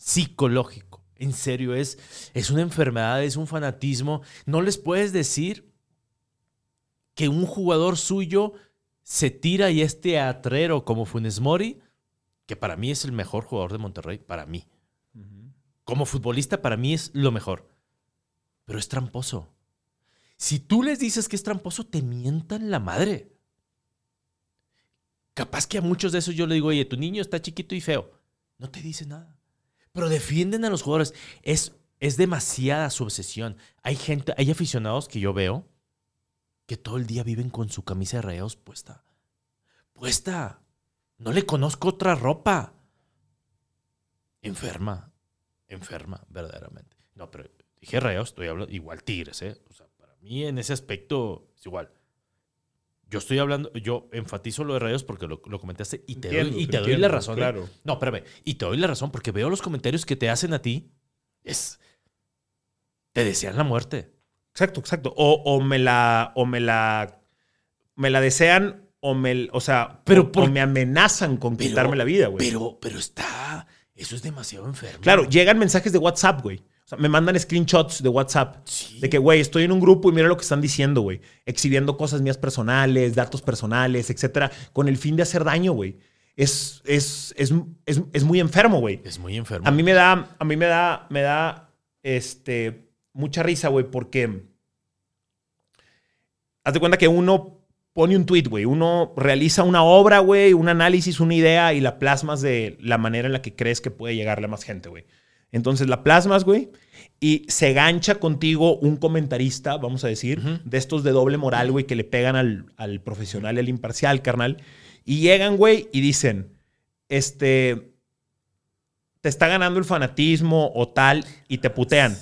Psicológico. En serio, es, es una enfermedad, es un fanatismo. No les puedes decir que un jugador suyo se tira y es teatrero como Funes Mori, que para mí es el mejor jugador de Monterrey, para mí. Como futbolista, para mí es lo mejor. Pero es tramposo. Si tú les dices que es tramposo, te mientan la madre. Capaz que a muchos de esos yo le digo, oye, tu niño está chiquito y feo. No te dice nada. Pero defienden a los jugadores. Es, es demasiada su obsesión. Hay gente, hay aficionados que yo veo que todo el día viven con su camisa de rayados puesta. Puesta. No le conozco otra ropa. Enferma. Enferma, verdaderamente. No, pero dije rayados, estoy hablando igual tigres, ¿eh? O sea, para mí en ese aspecto es igual. Yo estoy hablando, yo enfatizo lo de rayos porque lo, comentaste y te doy, y te doy la razón. Claro. No, espérame. Y te doy la razón porque veo los comentarios que te hacen a ti. Es. Te desean la muerte. Exacto, exacto. O, me la. O me la. Me la desean o me. O sea, pero o, me amenazan con quitarme la vida, güey. Pero, pero está. Eso es demasiado enfermo. Claro, llegan mensajes de WhatsApp, güey sea, me mandan screenshots de WhatsApp de que, güey, estoy en un grupo y mira lo que están diciendo, güey. Exhibiendo cosas mías personales, datos personales, etcétera, con el fin de hacer daño, güey. Es, es, es, es, muy enfermo, güey. Es muy enfermo. A mí me da, a mí me da, me da, este, mucha risa, güey, porque haz de cuenta que uno pone un tweet, güey. Uno realiza una obra, güey, un análisis, una idea y la plasmas de la manera en la que crees que puede llegarle a más gente, güey. Entonces la plasmas, güey, y se gancha contigo un comentarista, vamos a decir, de estos de doble moral, güey, que le pegan al, profesional y al imparcial, carnal. Y llegan, güey, y dicen, este, te está ganando el fanatismo o tal, y te putean.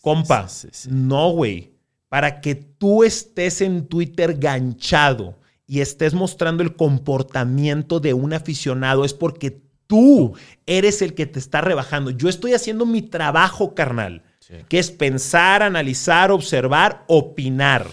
Compa, no, güey. Para que tú estés en Twitter ganchado y estés mostrando el comportamiento de un aficionado es porque Tú eres el que te está rebajando. Yo estoy haciendo mi trabajo, carnal, que es pensar, analizar, observar, opinar.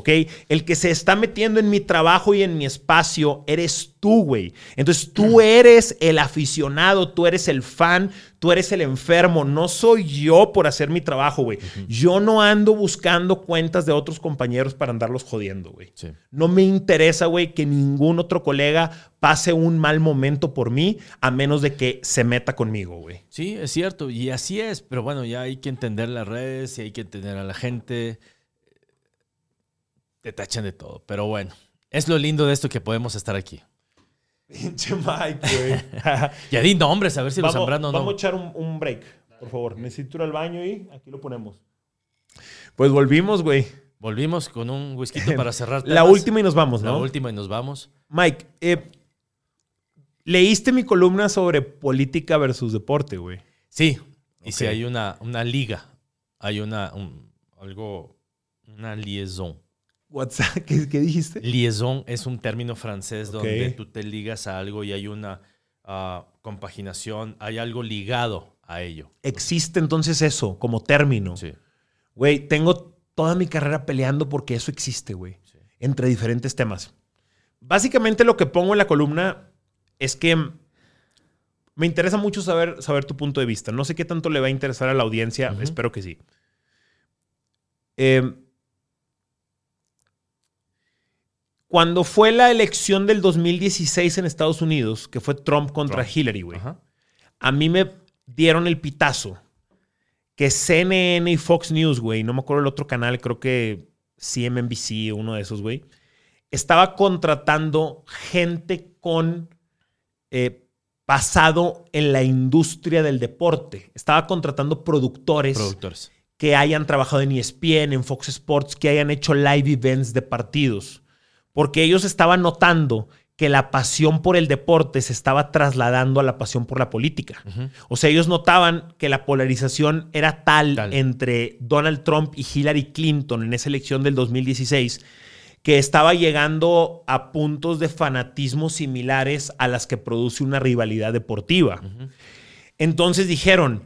¿Ok? El que se está metiendo en mi trabajo y en mi espacio eres tú, güey. Entonces tú eres el aficionado, tú eres el fan, tú eres el enfermo. No soy yo por hacer mi trabajo, güey. Yo no ando buscando cuentas de otros compañeros para andarlos jodiendo, güey. No me interesa, güey, que ningún otro colega pase un mal momento por mí, a menos de que se meta conmigo, güey. Sí, es cierto. Y así es. Pero bueno, ya hay que entender las redes y hay que entender a la gente te tachan de todo. Pero bueno, es lo lindo de esto que podemos estar aquí. Pinche Mike, güey. ya di nombres, a ver si vamos, los Zambrano no. Vamos a echar un, break, por favor. Necesito ir al baño y aquí lo ponemos. Pues volvimos, güey. Volvimos con un whisky para cerrar. La última y nos vamos, ¿no? La última y nos vamos. Mike, eh, leíste mi columna sobre política versus deporte, güey. Sí. Y si hay una, una liga, hay una, algo, una liaison WhatsApp, ¿qué, ¿qué, dijiste? Liaison es un término francés donde tú te ligas a algo y hay una ah, compaginación, hay algo ligado a ello. Existe entonces eso como término. Sí. Güey, tengo toda mi carrera peleando porque eso existe, güey. Entre diferentes temas. Básicamente lo que pongo en la columna es que me interesa mucho saber, saber tu punto de vista. No sé qué tanto le va a interesar a la audiencia, espero que sí. Eh, Cuando fue la elección del 2016 en Estados Unidos, que fue Trump contra Hillary, güey, a mí me dieron el pitazo que CNN y Fox News, güey, no me acuerdo el otro canal, creo que CMNBC, uno de esos, güey, estaba contratando gente con eh, pasado en la industria del deporte. Estaba contratando productores, productores. que hayan trabajado en ESPN, en Fox Sports, que hayan hecho live events de partidos porque ellos estaban notando que la pasión por el deporte se estaba trasladando a la pasión por la política. O sea, ellos notaban que la polarización era tal, entre Donald Trump y Hillary Clinton en esa elección del 2016 que estaba llegando a puntos de fanatismo similares a las que produce una rivalidad deportiva. Entonces dijeron,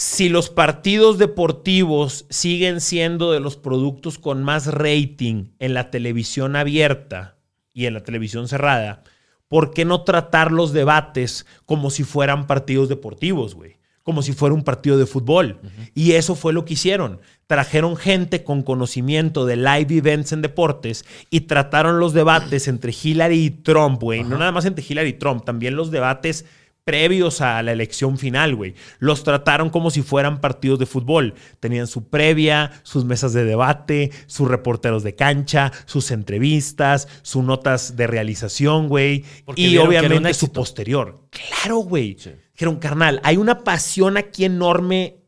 si los partidos deportivos siguen siendo de los productos con más rating en la televisión abierta y en la televisión cerrada, ¿por qué no tratar los debates como si fueran partidos deportivos, güey? Como si fuera un partido de fútbol. Y eso fue lo que hicieron. Trajeron gente con conocimiento de live events en deportes y trataron los debates entre Hillary y Trump, güey. No nada más entre Hillary y Trump, también los debates previos a la elección final, güey. Los trataron como si fueran partidos de fútbol. Tenían su previa, sus mesas de debate, sus reporteros de cancha, sus entrevistas, sus notas de realización, güey. Y obviamente su posterior. Claro, güey. Dijeron, carnal, hay una pasión aquí enorme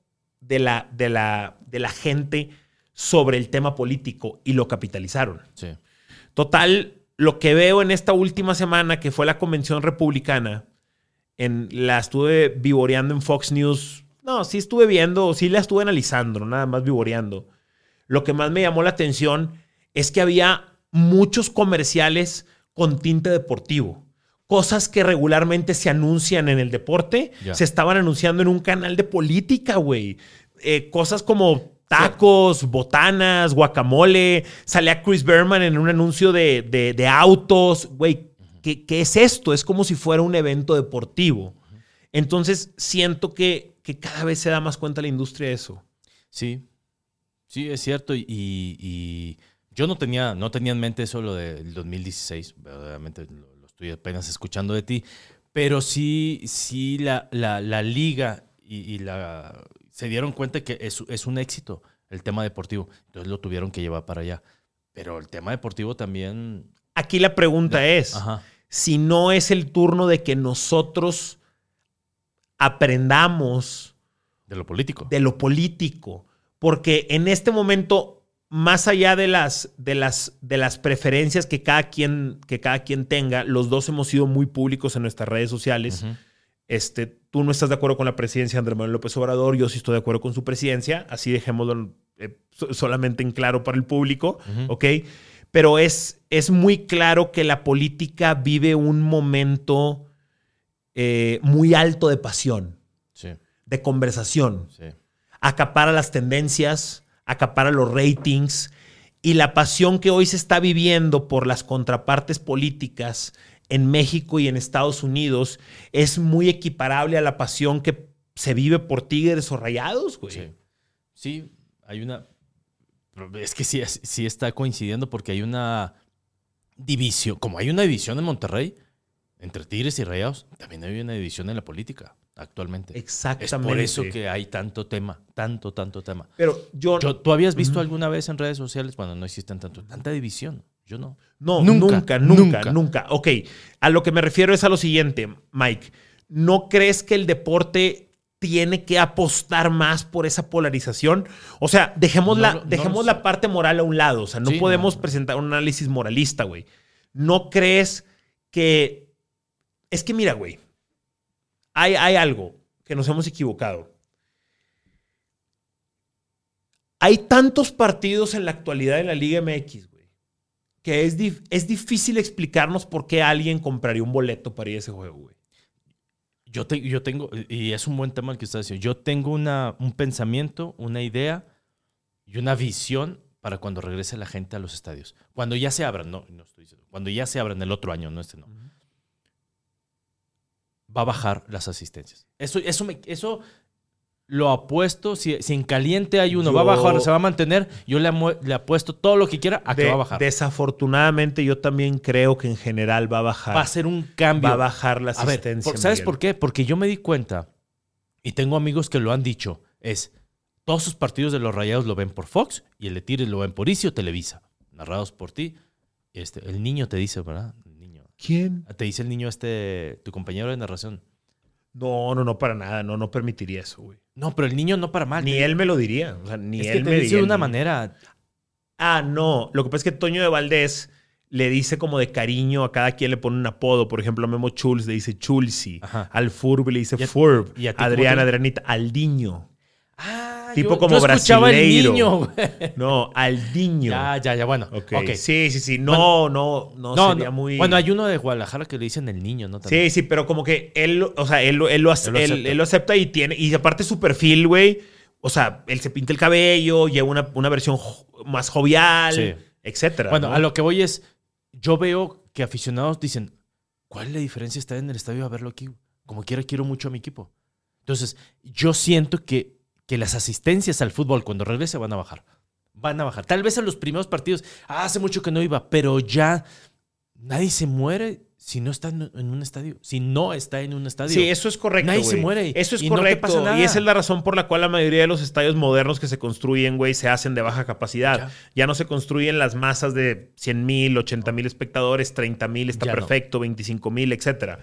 de la, de la, de la gente sobre el tema político y lo capitalizaron. Sí. Total, lo que veo en esta última semana, que fue la convención republicana, la estuve vivoreando en Fox News. No, sí estuve viendo, sí la estuve analizando, nada más vivoreando. Lo que más me llamó la atención es que había muchos comerciales con tinte deportivo. Cosas que regularmente se anuncian en el deporte, se estaban anunciando en un canal de política, güey. Eh, cosas como tacos, botanas, guacamole. Salía Chris Berman en un anuncio de, de autos. Güey, ¿Qué, es esto? Es como si fuera un evento deportivo. Entonces, siento que, que, cada vez se da más cuenta la industria de eso. Sí, sí, es cierto. Y, yo no tenía, no tenía en mente eso lo del 2016. Obviamente lo, estoy apenas escuchando de ti. Pero sí, sí la, la, liga y, la, se dieron cuenta que es, es un éxito el tema deportivo. Entonces lo tuvieron que llevar para allá. Pero el tema deportivo también Aquí la pregunta es, si no es el turno de que nosotros aprendamos de lo político. De lo político, porque en este momento más allá de las, de las, de las preferencias que cada, quien, que cada quien tenga, los dos hemos sido muy públicos en nuestras redes sociales. este, tú no estás de acuerdo con la presidencia de Andrés Manuel López Obrador, yo sí estoy de acuerdo con su presidencia, así dejémoslo eh, solamente en claro para el público, ¿ok? Pero es, es muy claro que la política vive un momento eh, muy alto de pasión, de conversación. Acapara las tendencias, acapara los ratings y la pasión que hoy se está viviendo por las contrapartes políticas en México y en Estados Unidos es muy equiparable a la pasión que se vive por Tigres o Rayados, güey. Sí. sí, hay una es que sí, sí está coincidiendo porque hay una división, como hay una división en Monterrey entre Tigres y Rayados, también hay una división en la política actualmente. Exactamente. Es por eso que hay tanto tema, tanto, tanto tema. Pero yo... ¿Tú habías visto alguna vez en redes sociales, cuando no existen tanto, tanta división? Yo no. No, nunca, nunca, nunca, Ok, a lo que me refiero es a lo siguiente, Mike. ¿No crees que el deporte tiene que apostar más por esa polarización. O sea, dejemos, la, dejemos la parte moral a un lado. O sea, no podemos presentar un análisis moralista, güey. ¿No crees que... Es que mira, güey, hay, hay algo que nos hemos equivocado. Hay tantos partidos en la actualidad en la Liga MX, güey, que es, es difícil explicarnos por qué alguien compraría un boleto para ir a ese juego, güey. Yo, yo tengo, y es un buen tema el que estás diciendo, yo tengo una, un pensamiento, una idea y una visión para cuando regrese la gente a los estadios. Cuando ya se abran, no, no estoy diciendo, cuando ya se abran el otro año, no este no. Va a bajar las asistencias. Eso, eso, me, eso lo apuesto, si, si en caliente hay uno, va a bajar, se va a mantener, yo le, le apuesto todo lo que quiera a que va a bajar. Desafortunadamente yo también creo que en general va a bajar. Va a ser un cambio. Va a bajar la asistencia. ¿Sabes por qué? Porque yo me di cuenta, y tengo amigos que lo han dicho, es, todos sus partidos de los Rayados lo ven por Fox y el de Tigres lo ven por Icio Televisa, narrados por ti. Este, el niño te dice, ¿verdad? El niño. ¿Quién? Te dice el niño este, tu compañero de narración. No, no, no, para nada. No, no permitiría eso, güey. No, pero el niño no para mal. Ni él me lo diría. O sea, ni es él que me dice de una manera. Ah, no. Lo que pasa es que Toño de Valdés le dice como de cariño a cada quien le pone un apodo. Por ejemplo, a Memo Chuls le dice Chulsi. Al Furb le dice Furb. ¿Y a Adriana, Adrianita, Aldiño. Ah, tipo como yo brasileiro. El niño, no, Aldiño. Ya, ya, ya, bueno. Okay. Sí, sí, sí. No, no, no, no, sería muy. Bueno, hay uno de Guadalajara que le dicen el niño, ¿no? Sí, sí, pero como que él, o sea, él, él, lo, acepta. Él, lo acepta y tiene. Y aparte su perfil, güey. O sea, él se pinta el cabello, lleva una, una versión más jovial, etcétera. Bueno, a lo que voy es. Yo veo que aficionados dicen. ¿cuál es la diferencia estar en el estadio a verlo aquí? Como quiera, quiero mucho a mi equipo. Entonces, yo siento que, que las asistencias al fútbol cuando regrese van a bajar. Van a bajar. Tal vez en los primeros partidos, ah, hace mucho que no iba, pero ya nadie se muere si no está en un estadio. Si no está en un estadio. Sí, eso es correcto. Nadie se muere Eso es y no te correcto. pasa nada. Y esa es la razón por la cual la mayoría de los estadios modernos que se construyen, güey, se hacen de baja capacidad. Ya, Ya. no se construyen las masas de 100 mil, 80 mil espectadores, 30 mil está Ya no. perfecto, 25 mil, etc.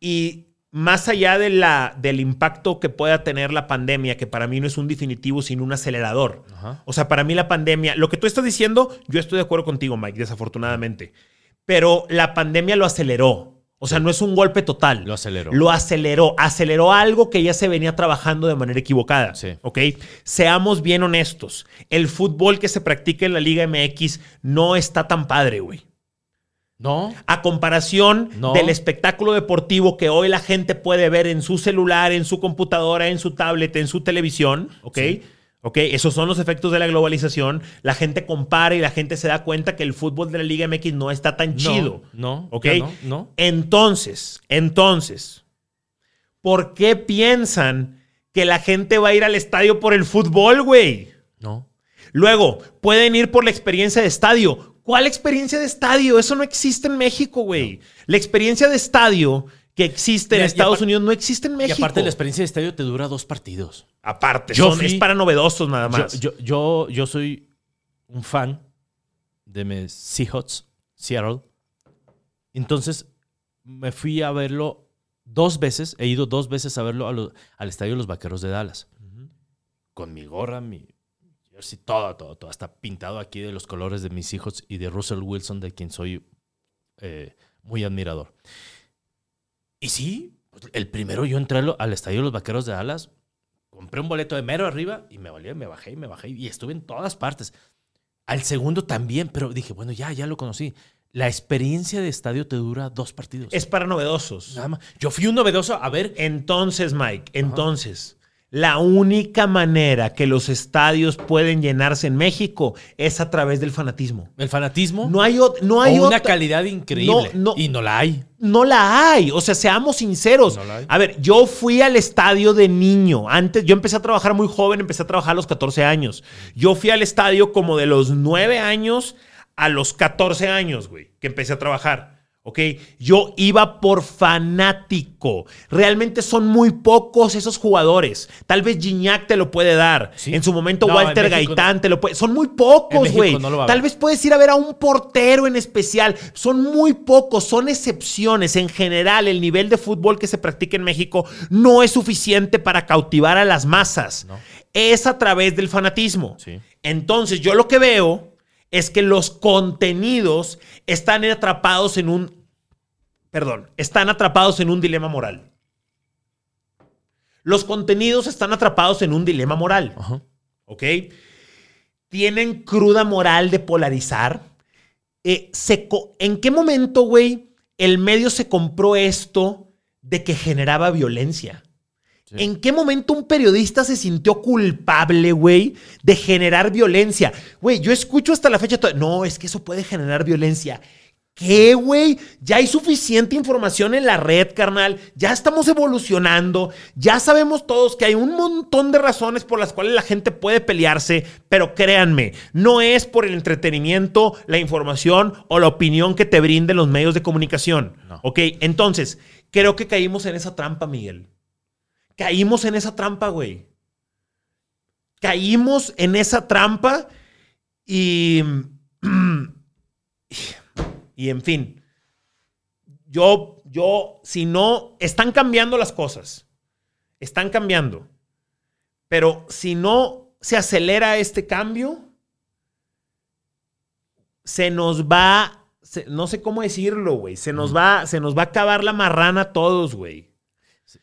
y más allá de la, del impacto que pueda tener la pandemia, que para mí no es un definitivo, sino un acelerador. Ajá. O sea, para mí la pandemia, lo que tú estás diciendo, yo estoy de acuerdo contigo, Mike, desafortunadamente. Pero la pandemia lo aceleró. O sea, no es un golpe total. Lo aceleró. Lo aceleró. Aceleró algo que ya se venía trabajando de manera equivocada. Sí. ¿Ok? Seamos bien honestos. El fútbol que se practica en la Liga MX no está tan padre, güey. No. A comparación No. del espectáculo deportivo que hoy la gente puede ver en su celular, en su computadora, en su tablet, en su televisión, ¿ok? Sí. ¿Ok? Esos son los efectos de la globalización. La gente compara y la gente se da cuenta que el fútbol de la Liga MX no está tan chido. No. ¿Ok? No. no. Entonces, entonces, ¿por qué piensan que la gente va a ir al estadio por el fútbol, güey? No. Luego, pueden ir por la experiencia de estadio. ¿Cuál experiencia de estadio? Eso no existe en México, güey. La experiencia de estadio que existe en Y- y Estados Unidos no existe en Y México. aparte, la experiencia de estadio te dura dos partidos. Aparte, Yo son- fui- es para novedosos nada más. yo, yo, yo soy un fan de mis Seahawks, Seattle. Entonces, me fui a verlo dos veces. He ido dos veces a verlo a al estadio de los Vaqueros de Dallas. Con mi gorra, mi jersey, todo, todo, todo. Está pintado aquí de los colores de mis hijos y de Russell Wilson, de quien soy eh, muy admirador. Y sí, pues, el primero yo entré al al estadio de los Vaqueros de Dallas, compré un boleto de mero arriba y me valía, me bajé y me bajé y estuve en todas partes. Al segundo también, pero dije, bueno, ya, ya lo conocí. La experiencia de estadio te dura dos partidos. Es para novedosos. Nada más. Yo fui un novedoso a ver. Entonces, Mike, entonces, la única manera que los estadios pueden llenarse en México es a través del fanatismo. El fanatismo No hay, no o hay una calidad increíble. No, no. Y no la hay. No la hay. O sea, seamos sinceros. No la hay. A ver, yo fui al estadio de niño. Antes, yo empecé a trabajar muy joven, empecé a trabajar a los 14 años. Yo fui al estadio como de los 9 años a los 14 años, güey, que empecé a trabajar. ¿Ok? Yo iba por fanático. Realmente son muy pocos esos jugadores. Tal vez Gignac te lo puede dar. Sí. En su momento No, Walter Gaitán te lo puede. Son muy pocos, güey. no Tal vez puedes ir a ver a un portero en especial. Son muy pocos, son excepciones. En general, el nivel de fútbol que se practica en México no es suficiente para cautivar a las masas. Es a través del fanatismo. Sí. Entonces, yo lo que veo es que los contenidos están atrapados en un. Perdón, están atrapados en un dilema moral. Los contenidos están atrapados en un dilema moral. Ajá. ¿ok? Tienen cruda moral de polarizar. Eh, se ¿En qué momento, güey, el medio se compró esto de que generaba violencia? Sí. ¿En qué momento un periodista se sintió culpable, güey, de generar violencia? Güey, yo escucho hasta la fecha, no, es que eso puede generar violencia. ¿Qué, güey? Ya hay suficiente información en la red, carnal. Ya estamos evolucionando. Ya sabemos todos que hay un montón de razones por las cuales la gente puede pelearse, pero créanme, no es por el entretenimiento, la información o la opinión que te brinden los medios de comunicación. No. Ok, entonces, creo que caímos en esa trampa, Miguel. Caímos en esa trampa, güey. Caímos en esa trampa y... Y en fin, yo, yo, si no, están cambiando las cosas. Están cambiando. Pero si no se acelera este cambio, se nos va, se- no sé cómo decirlo, güey. Se nos va, se nos va a acabar la marrana a todos, güey.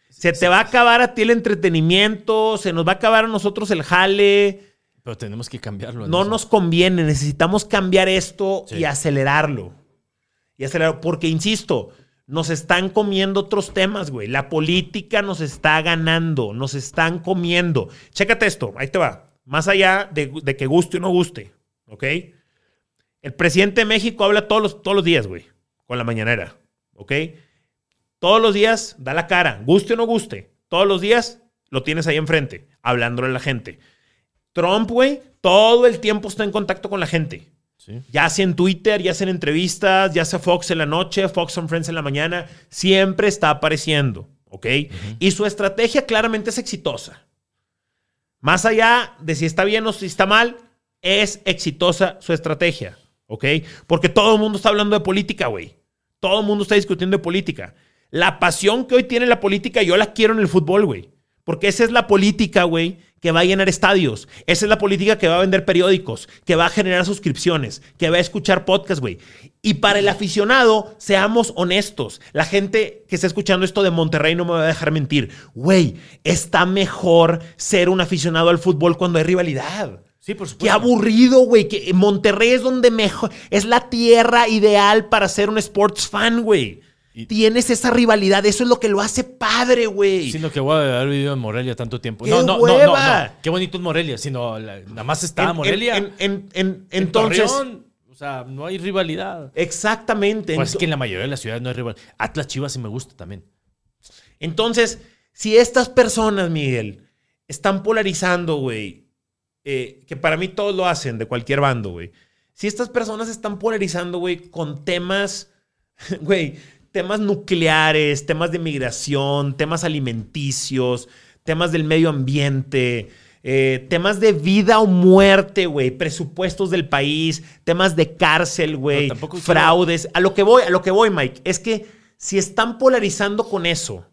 Se te va a acabar a ti el entretenimiento, se nos va a acabar a nosotros el jale. Pero tenemos que cambiarlo. No nos conviene, necesitamos cambiar esto Sí. y acelerarlo. Y porque insisto, nos están comiendo otros temas, güey. La política nos está ganando, nos están comiendo. Chécate esto, ahí te va. Más allá de, de que guste o no guste, ¿ok? El presidente de México habla todos los, todos los días, güey, con la mañanera. ¿ok? Todos los días da la cara, guste o no guste. Todos los días lo tienes ahí enfrente, hablándole a la gente. Trump, güey, todo el tiempo está en contacto con la gente. Sí. Ya sea en Twitter, ya sea en entrevistas, ya sea Fox en la noche, Fox on Friends en la mañana, siempre está apareciendo, ¿ok? Y su estrategia claramente es exitosa. Más allá de si está bien o si está mal, es exitosa su estrategia, ¿ok? Porque todo el mundo está hablando de política, güey. Todo el mundo está discutiendo de política. La pasión que hoy tiene la política, yo la quiero en el fútbol, güey. Porque esa es la política, güey, que va a llenar estadios. Esa es la política que va a vender periódicos, que va a generar suscripciones, que va a escuchar podcasts, güey. Y para el aficionado, seamos honestos. La gente que está escuchando esto de Monterrey no me va a dejar mentir. Güey, está mejor ser un aficionado al fútbol cuando hay rivalidad. Sí, por Qué supuesto. aburrido, güey. Que Monterrey es donde mejor. Es la tierra ideal para ser un sports fan, güey. Y- Tienes esa rivalidad. Eso es lo que lo hace padre, güey. Sino que voy a haber vivido en Morelia tanto tiempo. ¡Qué No, no, no, no. Qué bonito es Morelia, sino la- nada más está En- Morelia. en- en- en- En entonces. Torreón, o sea, no hay rivalidad. Exactamente. Pues es que en la mayoría de las ciudades no hay rivalidad. Atlas Chivas sí me gusta también. Entonces, si estas personas, Miguel, están polarizando, güey, eh, que para mí todos lo hacen de cualquier bando, güey. Si estas personas están polarizando, güey, con temas, güey, temas nucleares, temas de migración, temas alimenticios, temas del medio ambiente, eh, temas de vida o muerte, güey, presupuestos del país, temas de cárcel, güey, quiero- fraudes. A lo que voy, a lo que voy, Mike, es que si están polarizando con eso,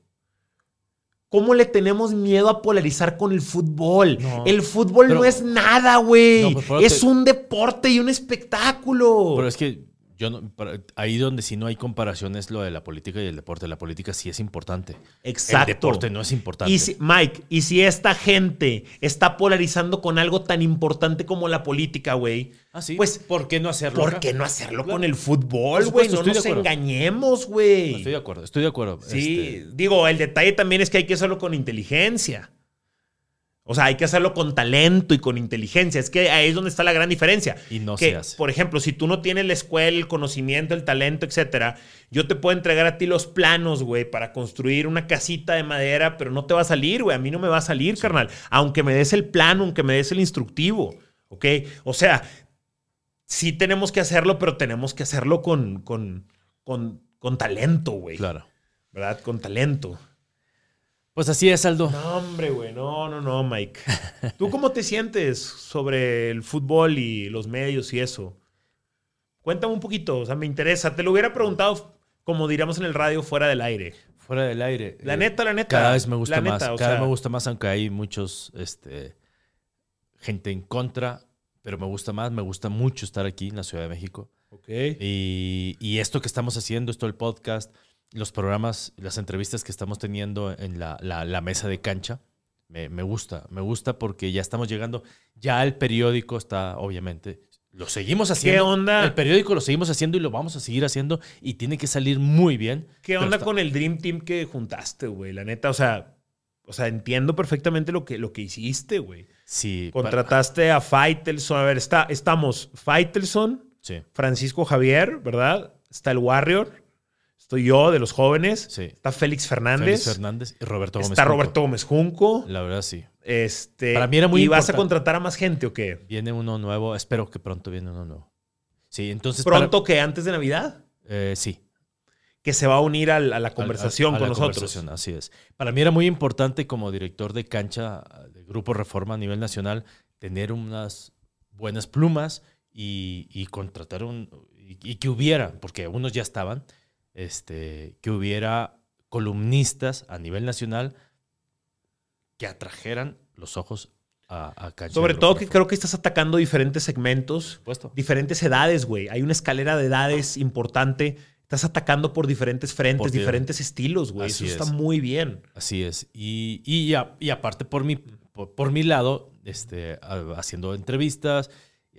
¿Cómo le tenemos miedo a polarizar con el fútbol? No. el fútbol Pero- no es nada, güey. No, pues, es te- un deporte y un espectáculo. Pero es que yo no, ahí donde sí no hay comparación es lo de la política y el deporte. La política sí es importante. Exacto. El deporte no es importante. Y si- Mike, y si esta gente está polarizando con algo tan importante como la política, güey, ah, sí. pues, ¿por qué no hacerlo? ¿por qué no hacerlo Claro. con el fútbol, güey? No nos engañemos, güey. Estoy de acuerdo, estoy de acuerdo. Sí, Este, digo, el detalle también es que hay que hacerlo con inteligencia. O sea, hay que hacerlo con talento y con inteligencia. Es que ahí es donde está la gran diferencia. Y no que, se hace. Por ejemplo, si tú no tienes la escuela, el conocimiento, el talento, etcétera, yo te puedo entregar a ti los planos, güey, para construir una casita de madera, pero no te va a salir, güey. A mí no me va a salir, carnal. Aunque me des el plano, aunque me des el instructivo. ¿Ok? O sea, sí tenemos que hacerlo, pero tenemos que hacerlo con, con, con, con talento, güey. claro. ¿Verdad? Con talento. Pues así es, Aldo. No, hombre, güey. No, no, no, Mike. ¿Tú cómo te sientes sobre el fútbol y los medios y eso? Cuéntame un poquito, o sea, me interesa. Te lo hubiera preguntado, como diríamos en el radio, fuera del aire. Fuera del aire. La eh, neta, la neta. Cada vez me gusta la más. neta, cada vez me gusta más, aunque hay muchos, este, gente en contra, pero me gusta más. Me gusta mucho estar aquí en la Ciudad de México. Ok. Y, y esto que estamos haciendo, esto el podcast, los programas, las entrevistas que estamos teniendo en la, la- la mesa de cancha, me, me gusta. Me gusta porque ya estamos llegando. Ya el periódico está, obviamente, lo seguimos haciendo. onda? El periódico lo seguimos haciendo y lo vamos a seguir haciendo y tiene que salir muy bien. ¿Qué onda está- con el Dream Team que juntaste, güey? La neta, o sea, o sea, entiendo perfectamente lo que, lo que hiciste, güey. Sí, para- Contrataste a Faitelson. A ver, está, estamos Faitelson, sí, Francisco Javier, ¿verdad? Está el Warrior. Estoy yo, de los jóvenes. sí. Está Félix Fernández. Félix Fernández y Roberto Gómez. está Junco. Roberto Gómez Junco. La verdad, sí. Este, Para mí era muy ¿Y vas a contratar a más gente o qué? Viene uno nuevo. Espero que pronto viene uno nuevo. Sí, entonces. ¿Pronto que antes de Navidad? eh, sí. Que se va a unir a, la Al- conversación a- a con la nosotros. conversación, así es. Para mí era muy importante como director de cancha de Grupo Reforma a nivel nacional tener unas buenas plumas y, y contratar un... Y, y que hubiera, porque unos ya estaban, este, que hubiera columnistas a nivel nacional que atrajeran los ojos a, a. Sobre todo que creo que estás atacando diferentes segmentos, diferentes edades, güey. Hay una escalera de edades importante. Estás atacando por diferentes frentes, Por diferentes estilos, güey. Eso está es. muy bien. Así es. Y, y, a- y aparte por mi, por, por mi lado, este, haciendo entrevistas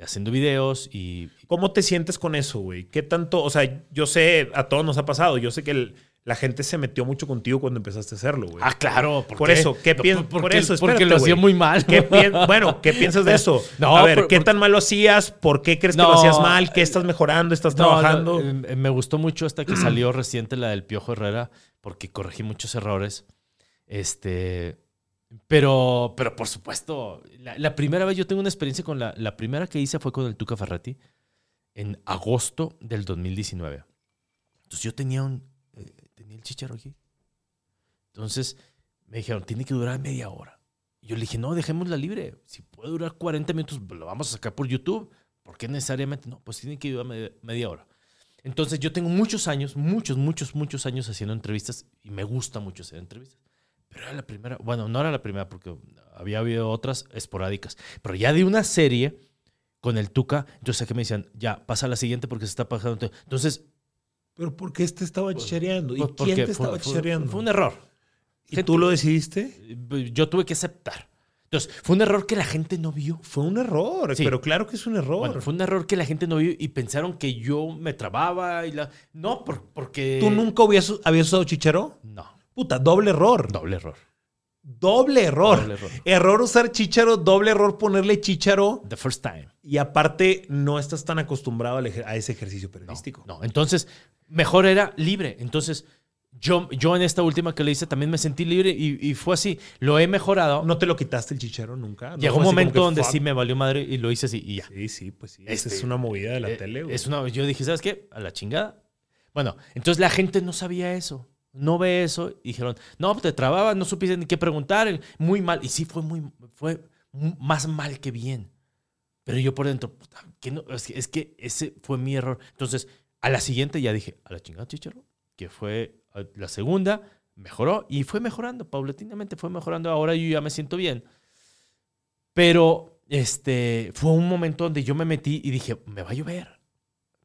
haciendo videos y ¿Cómo te sientes con eso, güey? ¿Qué tanto? O sea, yo sé, a todos nos ha pasado. Yo sé que el- la gente se metió mucho contigo cuando empezaste a hacerlo, güey. Ah, claro. Por eso, ¿qué piensas? Por, por eso, porque espérate, lo hacía muy mal. ¿Qué pi- bueno, ¿qué piensas de eso? No, a ver, por- ¿qué por- tan mal lo hacías? ¿Por qué crees que lo hacías mal? ¿Qué estás mejorando? ¿Estás trabajando? no, eh, me gustó mucho hasta que salió reciente la del Piojo Herrera, porque corregí muchos errores. Este. Pero, pero por supuesto, la, primera vez yo tengo una experiencia con la. La primera que hice fue con el Tuca Ferretti en agosto del 2019. Entonces yo tenía un. eh, tenía el chicharo aquí. Entonces me dijeron, tiene que durar media hora. Y yo le dije, no, dejémosla libre. Si puede durar 40 minutos, lo vamos a sacar por YouTube. ¿Por qué necesariamente? No, pues tiene que durar media, media hora. Entonces yo tengo muchos años, muchos, muchos, muchos años haciendo entrevistas y me gusta mucho hacer entrevistas. Pero era la primera, bueno, no era la primera porque había habido otras esporádicas, pero ya de una serie con el Tuca, entonces aquí me decían, ya, pasa a la siguiente porque se está pasando. Entonces, ¿Pero por qué este estaba chichareando? ¿Y pues, quién te fue- estaba fue- chichareando? Fue un error. ¿Y tú lo decidiste? Yo tuve que aceptar. Entonces, fue un error que la gente no vio. Fue un error, Sí. pero claro que es un error. Bueno, fue un error que la gente no vio y pensaron que yo me trababa y la... No, por- porque... ¿Tú nunca habías, habías usado chicharo? No, Puta, doble error. doble error. Doble error. Doble error. Error usar chicharo, doble error ponerle chicharo. The first time. Y aparte, no estás tan acostumbrado a ese ejercicio periodístico. No, entonces, mejor era libre. Entonces, yo, yo en esta última que le hice también me sentí libre y, y fue así. Lo he mejorado. ¿No te lo quitaste el chicharo nunca? ¿No Llegó un momento donde fuck? sí me valió madre y lo hice así y ya. Sí, sí, pues sí. Este, Esa es una movida de la Eh, tele, güey. Es una, yo dije, ¿sabes qué? A la chingada. Bueno, entonces la gente no sabía eso. No ve eso. Y dijeron, no, te trababa, no supiste ni qué preguntar. Muy mal. Y sí, fue muy, fue más mal que bien. Pero yo por dentro, puta, no, es, que, es que ese fue mi error. Entonces, a la siguiente ya dije, a la chingada, chicharo, que fue la segunda, mejoró y fue mejorando, paulatinamente fue mejorando. Ahora yo ya me siento bien. Pero este, fue un momento donde yo me metí y dije, me va a llover.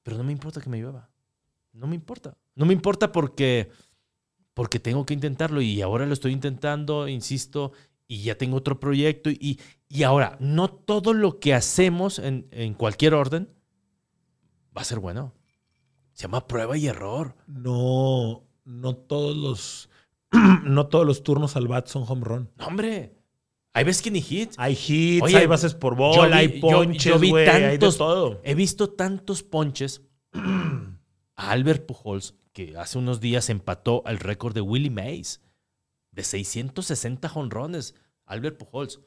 Pero no me importa que me llueva. No me importa. No me importa porque, porque tengo que intentarlo y ahora lo estoy intentando, insisto, y ya tengo otro proyecto. Y, y ahora, no todo lo que hacemos en, en cualquier orden va a ser bueno. Se llama prueba y error. No, no todos los. no todos los turnos al bat son home run. No, hombre. Hay veces que ni hits. Hay hits, Oye, hay bases por yo bola, vi- hay yo- ponches, yo vi güey, hay de tantos- todo. He visto tantos ponches a Albert Pujols que hace unos días empató al récord de Willie Mays de 660 jonrones. Albert Pujols.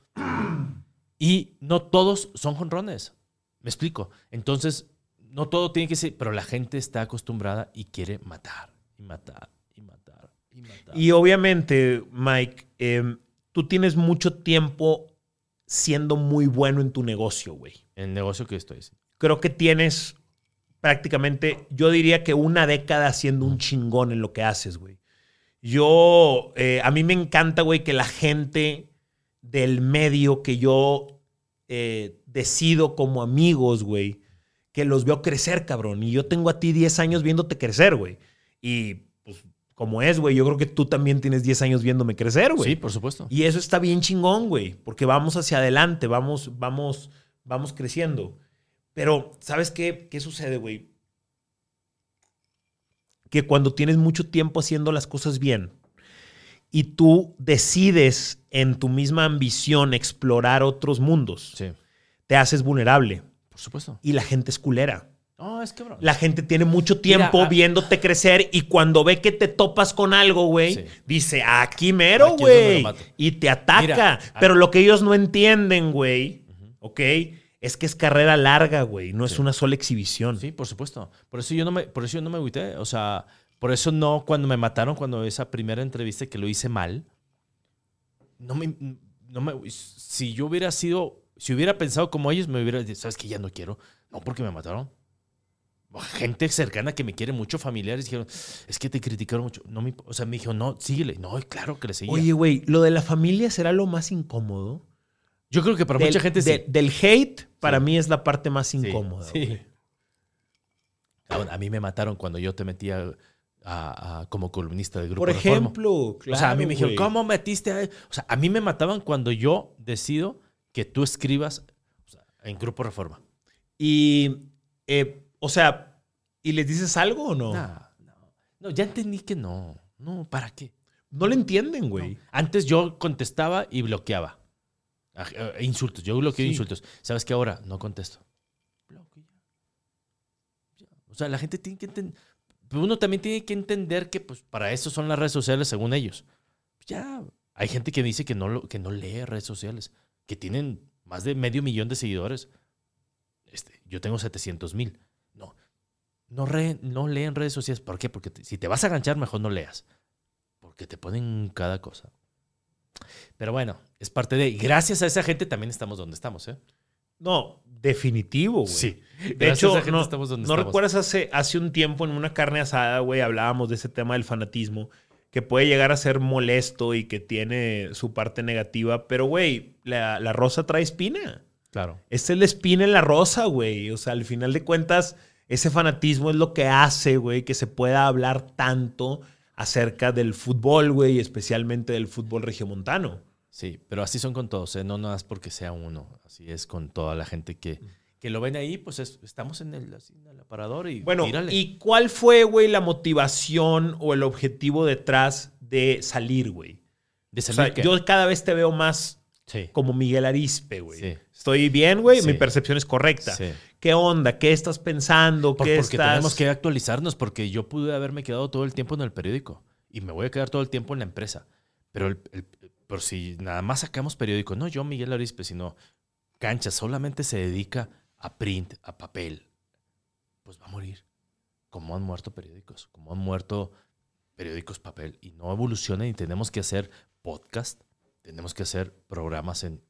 Y no todos son jonrones. Me explico. Entonces, no todo tiene que ser, pero la gente está acostumbrada y quiere matar y matar y matar y matar. Y obviamente, Mike, em, tú tienes mucho tiempo siendo muy bueno en tu negocio, güey. el negocio que estoy. Creo que tienes prácticamente, yo diría que una década siendo un chingón en lo que haces, güey. Yo, eh, a mí me encanta, güey, que la gente del medio que yo eh, decido como amigos, güey, que los veo crecer, cabrón. Y yo tengo a ti 10 años viéndote crecer, güey. Y pues, como es, güey, yo creo que tú también tienes 10 años viéndome crecer, güey. Sí, por supuesto. Y eso está bien chingón, güey, porque vamos hacia adelante, vamos, vamos, vamos creciendo. Pero, ¿sabes qué? ¿Qué sucede, güey? Que cuando tienes mucho tiempo haciendo las cosas bien y tú decides en tu misma ambición explorar otros mundos, Sí, te haces vulnerable por supuesto. y la gente es culera. No, es cabrón. La gente tiene mucho tiempo Mira, ah- viéndote crecer y cuando ve que te topas con algo, güey, Sí. dice, aquí mero, güey. Y te ataca. Mira, Pero lo que ellos no entienden, güey, ¿ok? Es que es carrera larga, güey. No es una sola exhibición. Sí, por supuesto. Por eso yo no me, por eso yo no me agüité. O sea, por eso no, cuando me mataron, cuando esa primera entrevista que lo hice mal, no me, no me, si yo hubiera sido, si hubiera pensado como ellos, me hubiera dicho, sabes que ya no quiero. No, porque me mataron. Gente cercana que me quiere mucho, familiares, dijeron, es que te criticaron mucho. No me, o sea, me dijo, no, síguele. No, claro que le seguía. Oye, güey, lo de la familia será lo más incómodo. Yo creo que para Del- mucha gente de- sí. Del hate, para Sí. mí es la parte más incómoda. sí. A mí me mataron cuando yo te metía a- a- como columnista del grupo Por Reforma. ejemplo, claro, o sea, a mí me dijeron. ¿cómo metiste a...? O sea, a mí me mataban cuando yo decido que tú escribas o sea, en Grupo Reforma. Y, eh, o sea, ¿y les dices algo o no? No, no. No, ya entendí que no. No, ¿para qué? No le entienden, güey. No. Antes yo contestaba y bloqueaba. Eh, Insultos, yo bloqueo Sí. insultos. ¿Sabes qué ahora? No contesto. O sea, la gente tiene que entender. Uno también tiene que entender que pues, para eso son las redes sociales, según ellos. Ya. Hay gente que dice que no, lo, que no lee redes sociales, que tienen más de medio millón de seguidores. Este, yo tengo 700 mil. No. No, re- no leen redes sociales. ¿Por qué? Porque te- si te vas a ganchar, mejor no leas. Porque te ponen cada cosa. Pero bueno, es parte de. y Gracias a esa gente también estamos donde estamos, ¿eh? No, definitivo, güey. Sí. De Gracias a hecho, esa no, estamos donde ¿no estamos. recuerdas hace, hace un tiempo en una carne asada, güey, hablábamos de ese tema del fanatismo, que puede llegar a ser molesto y que tiene su parte negativa, pero, güey, la, la rosa trae espina. Claro. Esta es la espina en la rosa, güey. O sea, al final de cuentas, ese fanatismo es lo que hace, güey, que se pueda hablar tanto acerca del fútbol, güey, y especialmente del fútbol regiomontano. Sí, pero así son con todos, ¿eh? No nada más porque sea uno. Así es con toda la gente que, que lo ven ahí, pues es- estamos en el, así, en el aparador y Bueno, tírale. ¿y cuál fue, güey, la motivación o el objetivo detrás de salir, güey? ¿De O sea, salir yo cada vez te veo más Sí. como Miguel Arispe, güey. Sí. Estoy bien, güey. Sí. Mi percepción es correcta. ¿Qué onda? ¿Qué estás pensando? Por- ¿Qué porque estás...? tenemos que actualizarnos, porque yo pude haberme quedado todo el tiempo en el periódico y me voy a quedar todo el tiempo en la empresa. Pero el- si nada más sacamos periódico, no yo, Miguel Arispe, sino Cancha, solamente se dedica a print, a papel, pues va a morir. Como han muerto periódicos, como han muerto periódicos papel y no evolucionan y tenemos que hacer podcast, tenemos que hacer programas en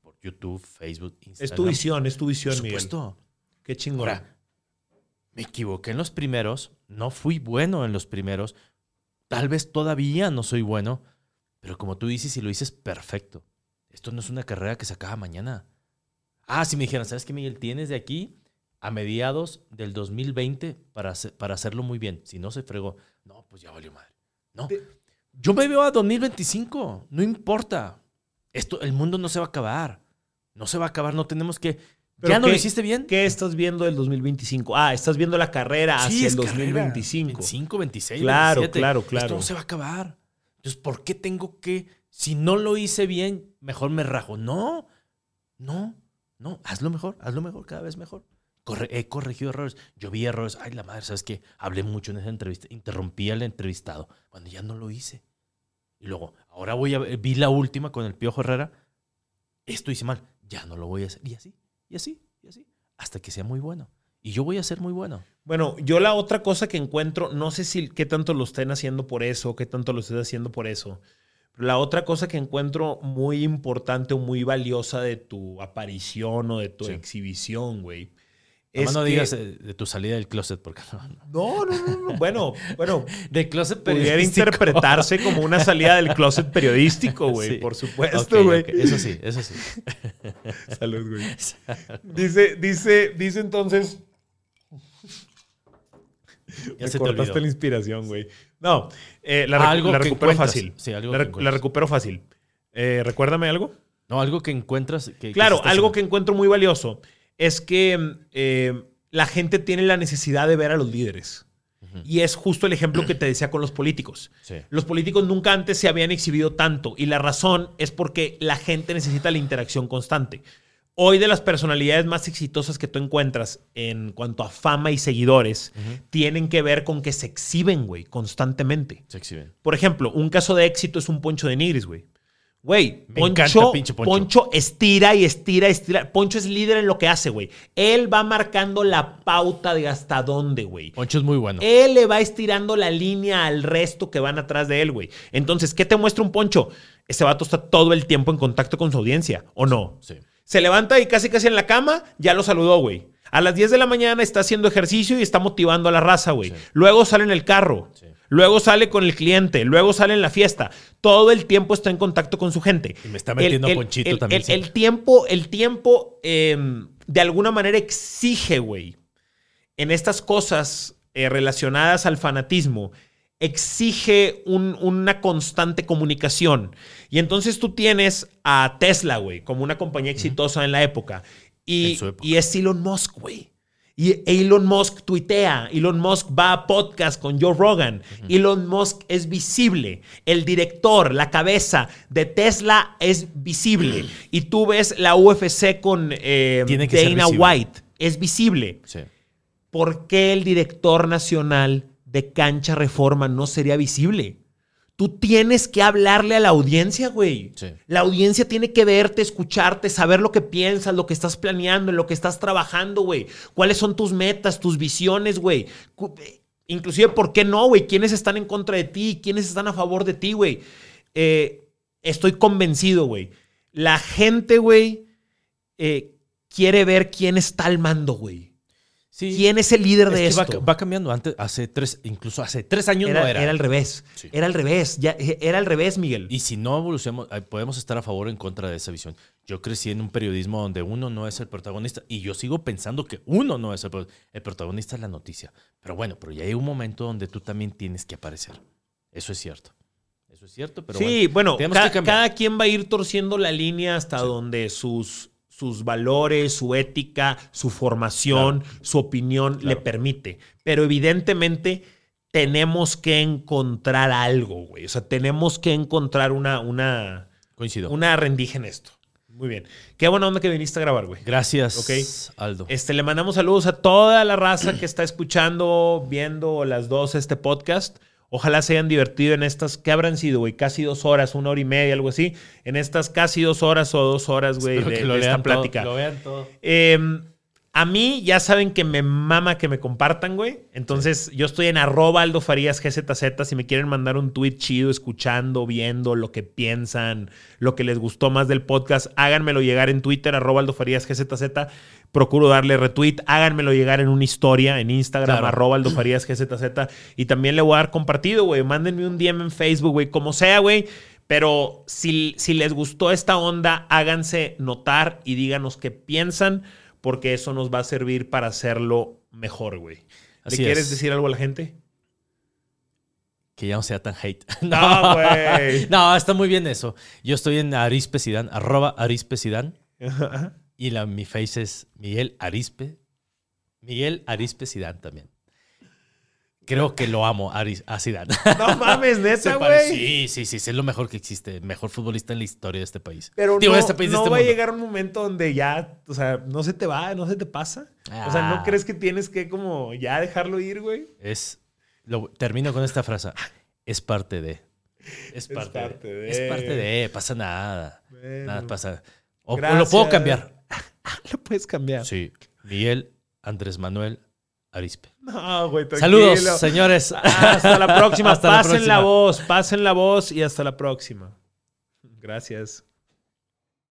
por YouTube, Facebook, Instagram. Es tu visión, es tu Por visión, Miguel. supuesto. Qué chingón. Ahora, me equivoqué en los primeros, no fui bueno en los primeros, tal vez todavía no soy bueno, pero como tú dices y lo dices, perfecto. Esto no es una carrera que se acaba mañana. Ah, si me dijeran, ¿sabes qué, Miguel? Tienes de aquí a mediados del 2020 para, hace- para hacerlo muy bien. Si no se fregó, no, pues ya valió madre. No, yo me veo a 2025, no importa. Esto, el mundo no se va a acabar. No se va a acabar, no tenemos que... ¿Ya no qué- lo hiciste bien? ¿Qué estás viendo del 2025? Ah, estás viendo la carrera hacia el es carrera. 2025. 25, 26, Claro, 27. claro, Esto claro. no se va a acabar. Entonces, ¿por qué tengo que, si no lo hice bien, mejor me rajo? No, no, no, hazlo mejor, hazlo mejor, cada vez mejor. Corre- he corregido errores. Yo vi errores. Ay, la madre, ¿sabes qué? Hablé mucho en esa entrevista. Interrumpí al entrevistado cuando ya no lo hice. Y luego, ahora voy a ver- vi la última con el Piojo Herrera. Esto hice mal. Ya no lo voy a hacer. Y así, y así, y así. Hasta que sea muy bueno. Y yo voy a ser muy bueno. Bueno, yo la otra cosa que encuentro, no sé si qué tanto lo estén haciendo por eso, qué tanto lo estés haciendo por eso. Pero la otra cosa que encuentro muy importante o muy valiosa de tu aparición o de tu Sí. exhibición, güey. Es no que- digas eh, de tu salida del closet, porque no. no. No, no, no, no. Bueno, bueno, Del closet pudiera periodístico. interpretarse como una salida del closet periodístico, güey. Sí. Por supuesto, güey. Eso sí, eso sí. Salud, güey. Dice, dice, dice entonces. Ya Me se te cortaste olvidó. la inspiración, güey. No, eh, la, recupero fácil. Sí, algo la, la recupero fácil. Eh, Recuérdame algo. No, algo que encuentras. Que, Claro, algo que encuentro muy valioso es que eh, la gente tiene la necesidad de ver a los líderes. Y es justo el ejemplo que te decía con los políticos. Sí. Los políticos nunca antes se habían exhibido tanto y la razón es porque la gente necesita la interacción constante. Hoy de las personalidades más exitosas que tú encuentras en cuanto a fama y seguidores tienen que ver con que se exhiben, güey, constantemente. Se exhiben. Por ejemplo, un caso de éxito es un Poncho de Nigris, güey. Güey, Poncho, Poncho. Poncho estira y estira, estira. Poncho es líder en lo que hace, güey. Él va marcando la pauta de hasta dónde, güey. Poncho es muy bueno. Él le va estirando la línea al resto que van atrás de él, güey. Entonces, ¿qué te muestra un Poncho? Ese vato está todo el tiempo en contacto con su audiencia, ¿o no? Sí. Se levanta y casi casi en la cama ya lo saludó, güey. A las 10 de la mañana está haciendo ejercicio y está motivando a la raza, güey. Sí. Luego sale en el carro. Sí. Luego sale con el cliente. Luego sale en la fiesta. Todo el tiempo está en contacto con su gente. Y me está metiendo Ponchito el- también, El, el tiempo, el tiempo eh, de alguna manera exige, güey, en estas cosas eh, relacionadas al fanatismo, exige un- una constante comunicación. Y entonces tú tienes a Tesla, güey, como una compañía exitosa en la época. Y, En época. y es Elon Musk, güey. Y Elon Musk tuitea, Elon Musk va a podcast con Joe Rogan, Elon Musk es visible, el director, la cabeza de Tesla es visible. y tú ves la UFC con eh, Dana White, es visible. ¿Por qué el director nacional de Cancha Reforma no sería visible? Tú tienes que hablarle a la audiencia, güey. La audiencia tiene que verte, escucharte, saber lo que piensas, lo que estás planeando, en lo que estás trabajando, güey. ¿Cuáles son tus metas, tus visiones, güey? Inclusive, ¿por qué no, güey? ¿Quiénes están en contra de ti? ¿Quiénes están a favor de ti, güey? Eh, estoy convencido, güey. La gente, güey, eh, quiere ver quién está al mando, güey. ¿Quién es el líder de esto? Va, cambiando. Antes, hace tres, incluso hace tres años era, no era. Era al revés. Era al revés. Ya, era al revés, Miguel. Y si no evolucionamos, podemos estar a favor o en contra de esa visión. Yo crecí en un periodismo donde uno no es el protagonista y yo sigo pensando que uno no es el, el protagonista de la noticia. Pero bueno, pero ya hay un momento donde tú también tienes que aparecer. Eso es cierto. Eso es cierto, pero sí, bueno, cada, quien va a ir torciendo la línea hasta donde sus sus valores, su ética, su formación, su opinión le permite. Pero evidentemente tenemos que encontrar algo, güey. O sea, tenemos que encontrar una, una, Coincido. una rendija en esto. Muy bien. Qué buena onda que viniste a grabar, güey. Gracias, Aldo. Este, le mandamos saludos a toda la raza que está escuchando, viendo las dos este podcast. Ojalá se hayan divertido en estas, ¿qué habrán sido, güey? Casi dos horas, una hora y media, algo así. En estas casi dos horas o dos horas, güey, de, esta plática. lo vean todo. Em, a mí ya saben que me mama que me compartan, güey. Entonces yo estoy en arroba Aldo Farías GZZ. Si me quieren mandar un tweet chido, escuchando, viendo lo que piensan, lo que les gustó más del podcast, háganmelo llegar en Twitter, arroba Aldo Farías GZZ procuro darle retweet, háganmelo llegar en una historia en Instagram, arroba Aldo Farías GZZ, y también le voy a dar compartido, güey. Mándenme un DM en Facebook, güey, como sea, güey. Pero si, si les gustó esta onda, háganse notar y díganos qué piensan, porque eso nos va a servir para hacerlo mejor, güey. ¿Le quieres decir algo a la gente? Que ya no sea tan hate. No, güey. no, está muy bien eso. Yo estoy en Arispe arroba Arispe y la, mi face es Miguel Arispe. Miguel Arispe Sidán también. Creo que lo amo a Sidán. No mames, neta, güey. Sí, sí, sí, es lo mejor que existe. Mejor futbolista en la historia de este país. Pero no, este país, no este va a llegar un momento donde ya, o sea, no se te va, no se te pasa. O sea, ¿no ah. crees que tienes que como ya dejarlo ir, güey? Es, lo, termino con esta frase. Es parte de. Es parte, de. Es parte de. Pasa nada. Nada pasa. O, lo puedo cambiar. lo puedes cambiar. Sí. Miguel Andrés Manuel Arispe. No, güey, Saludos, señores. Hasta la próxima. pasen la, la voz, pasen la voz y hasta la próxima. Gracias.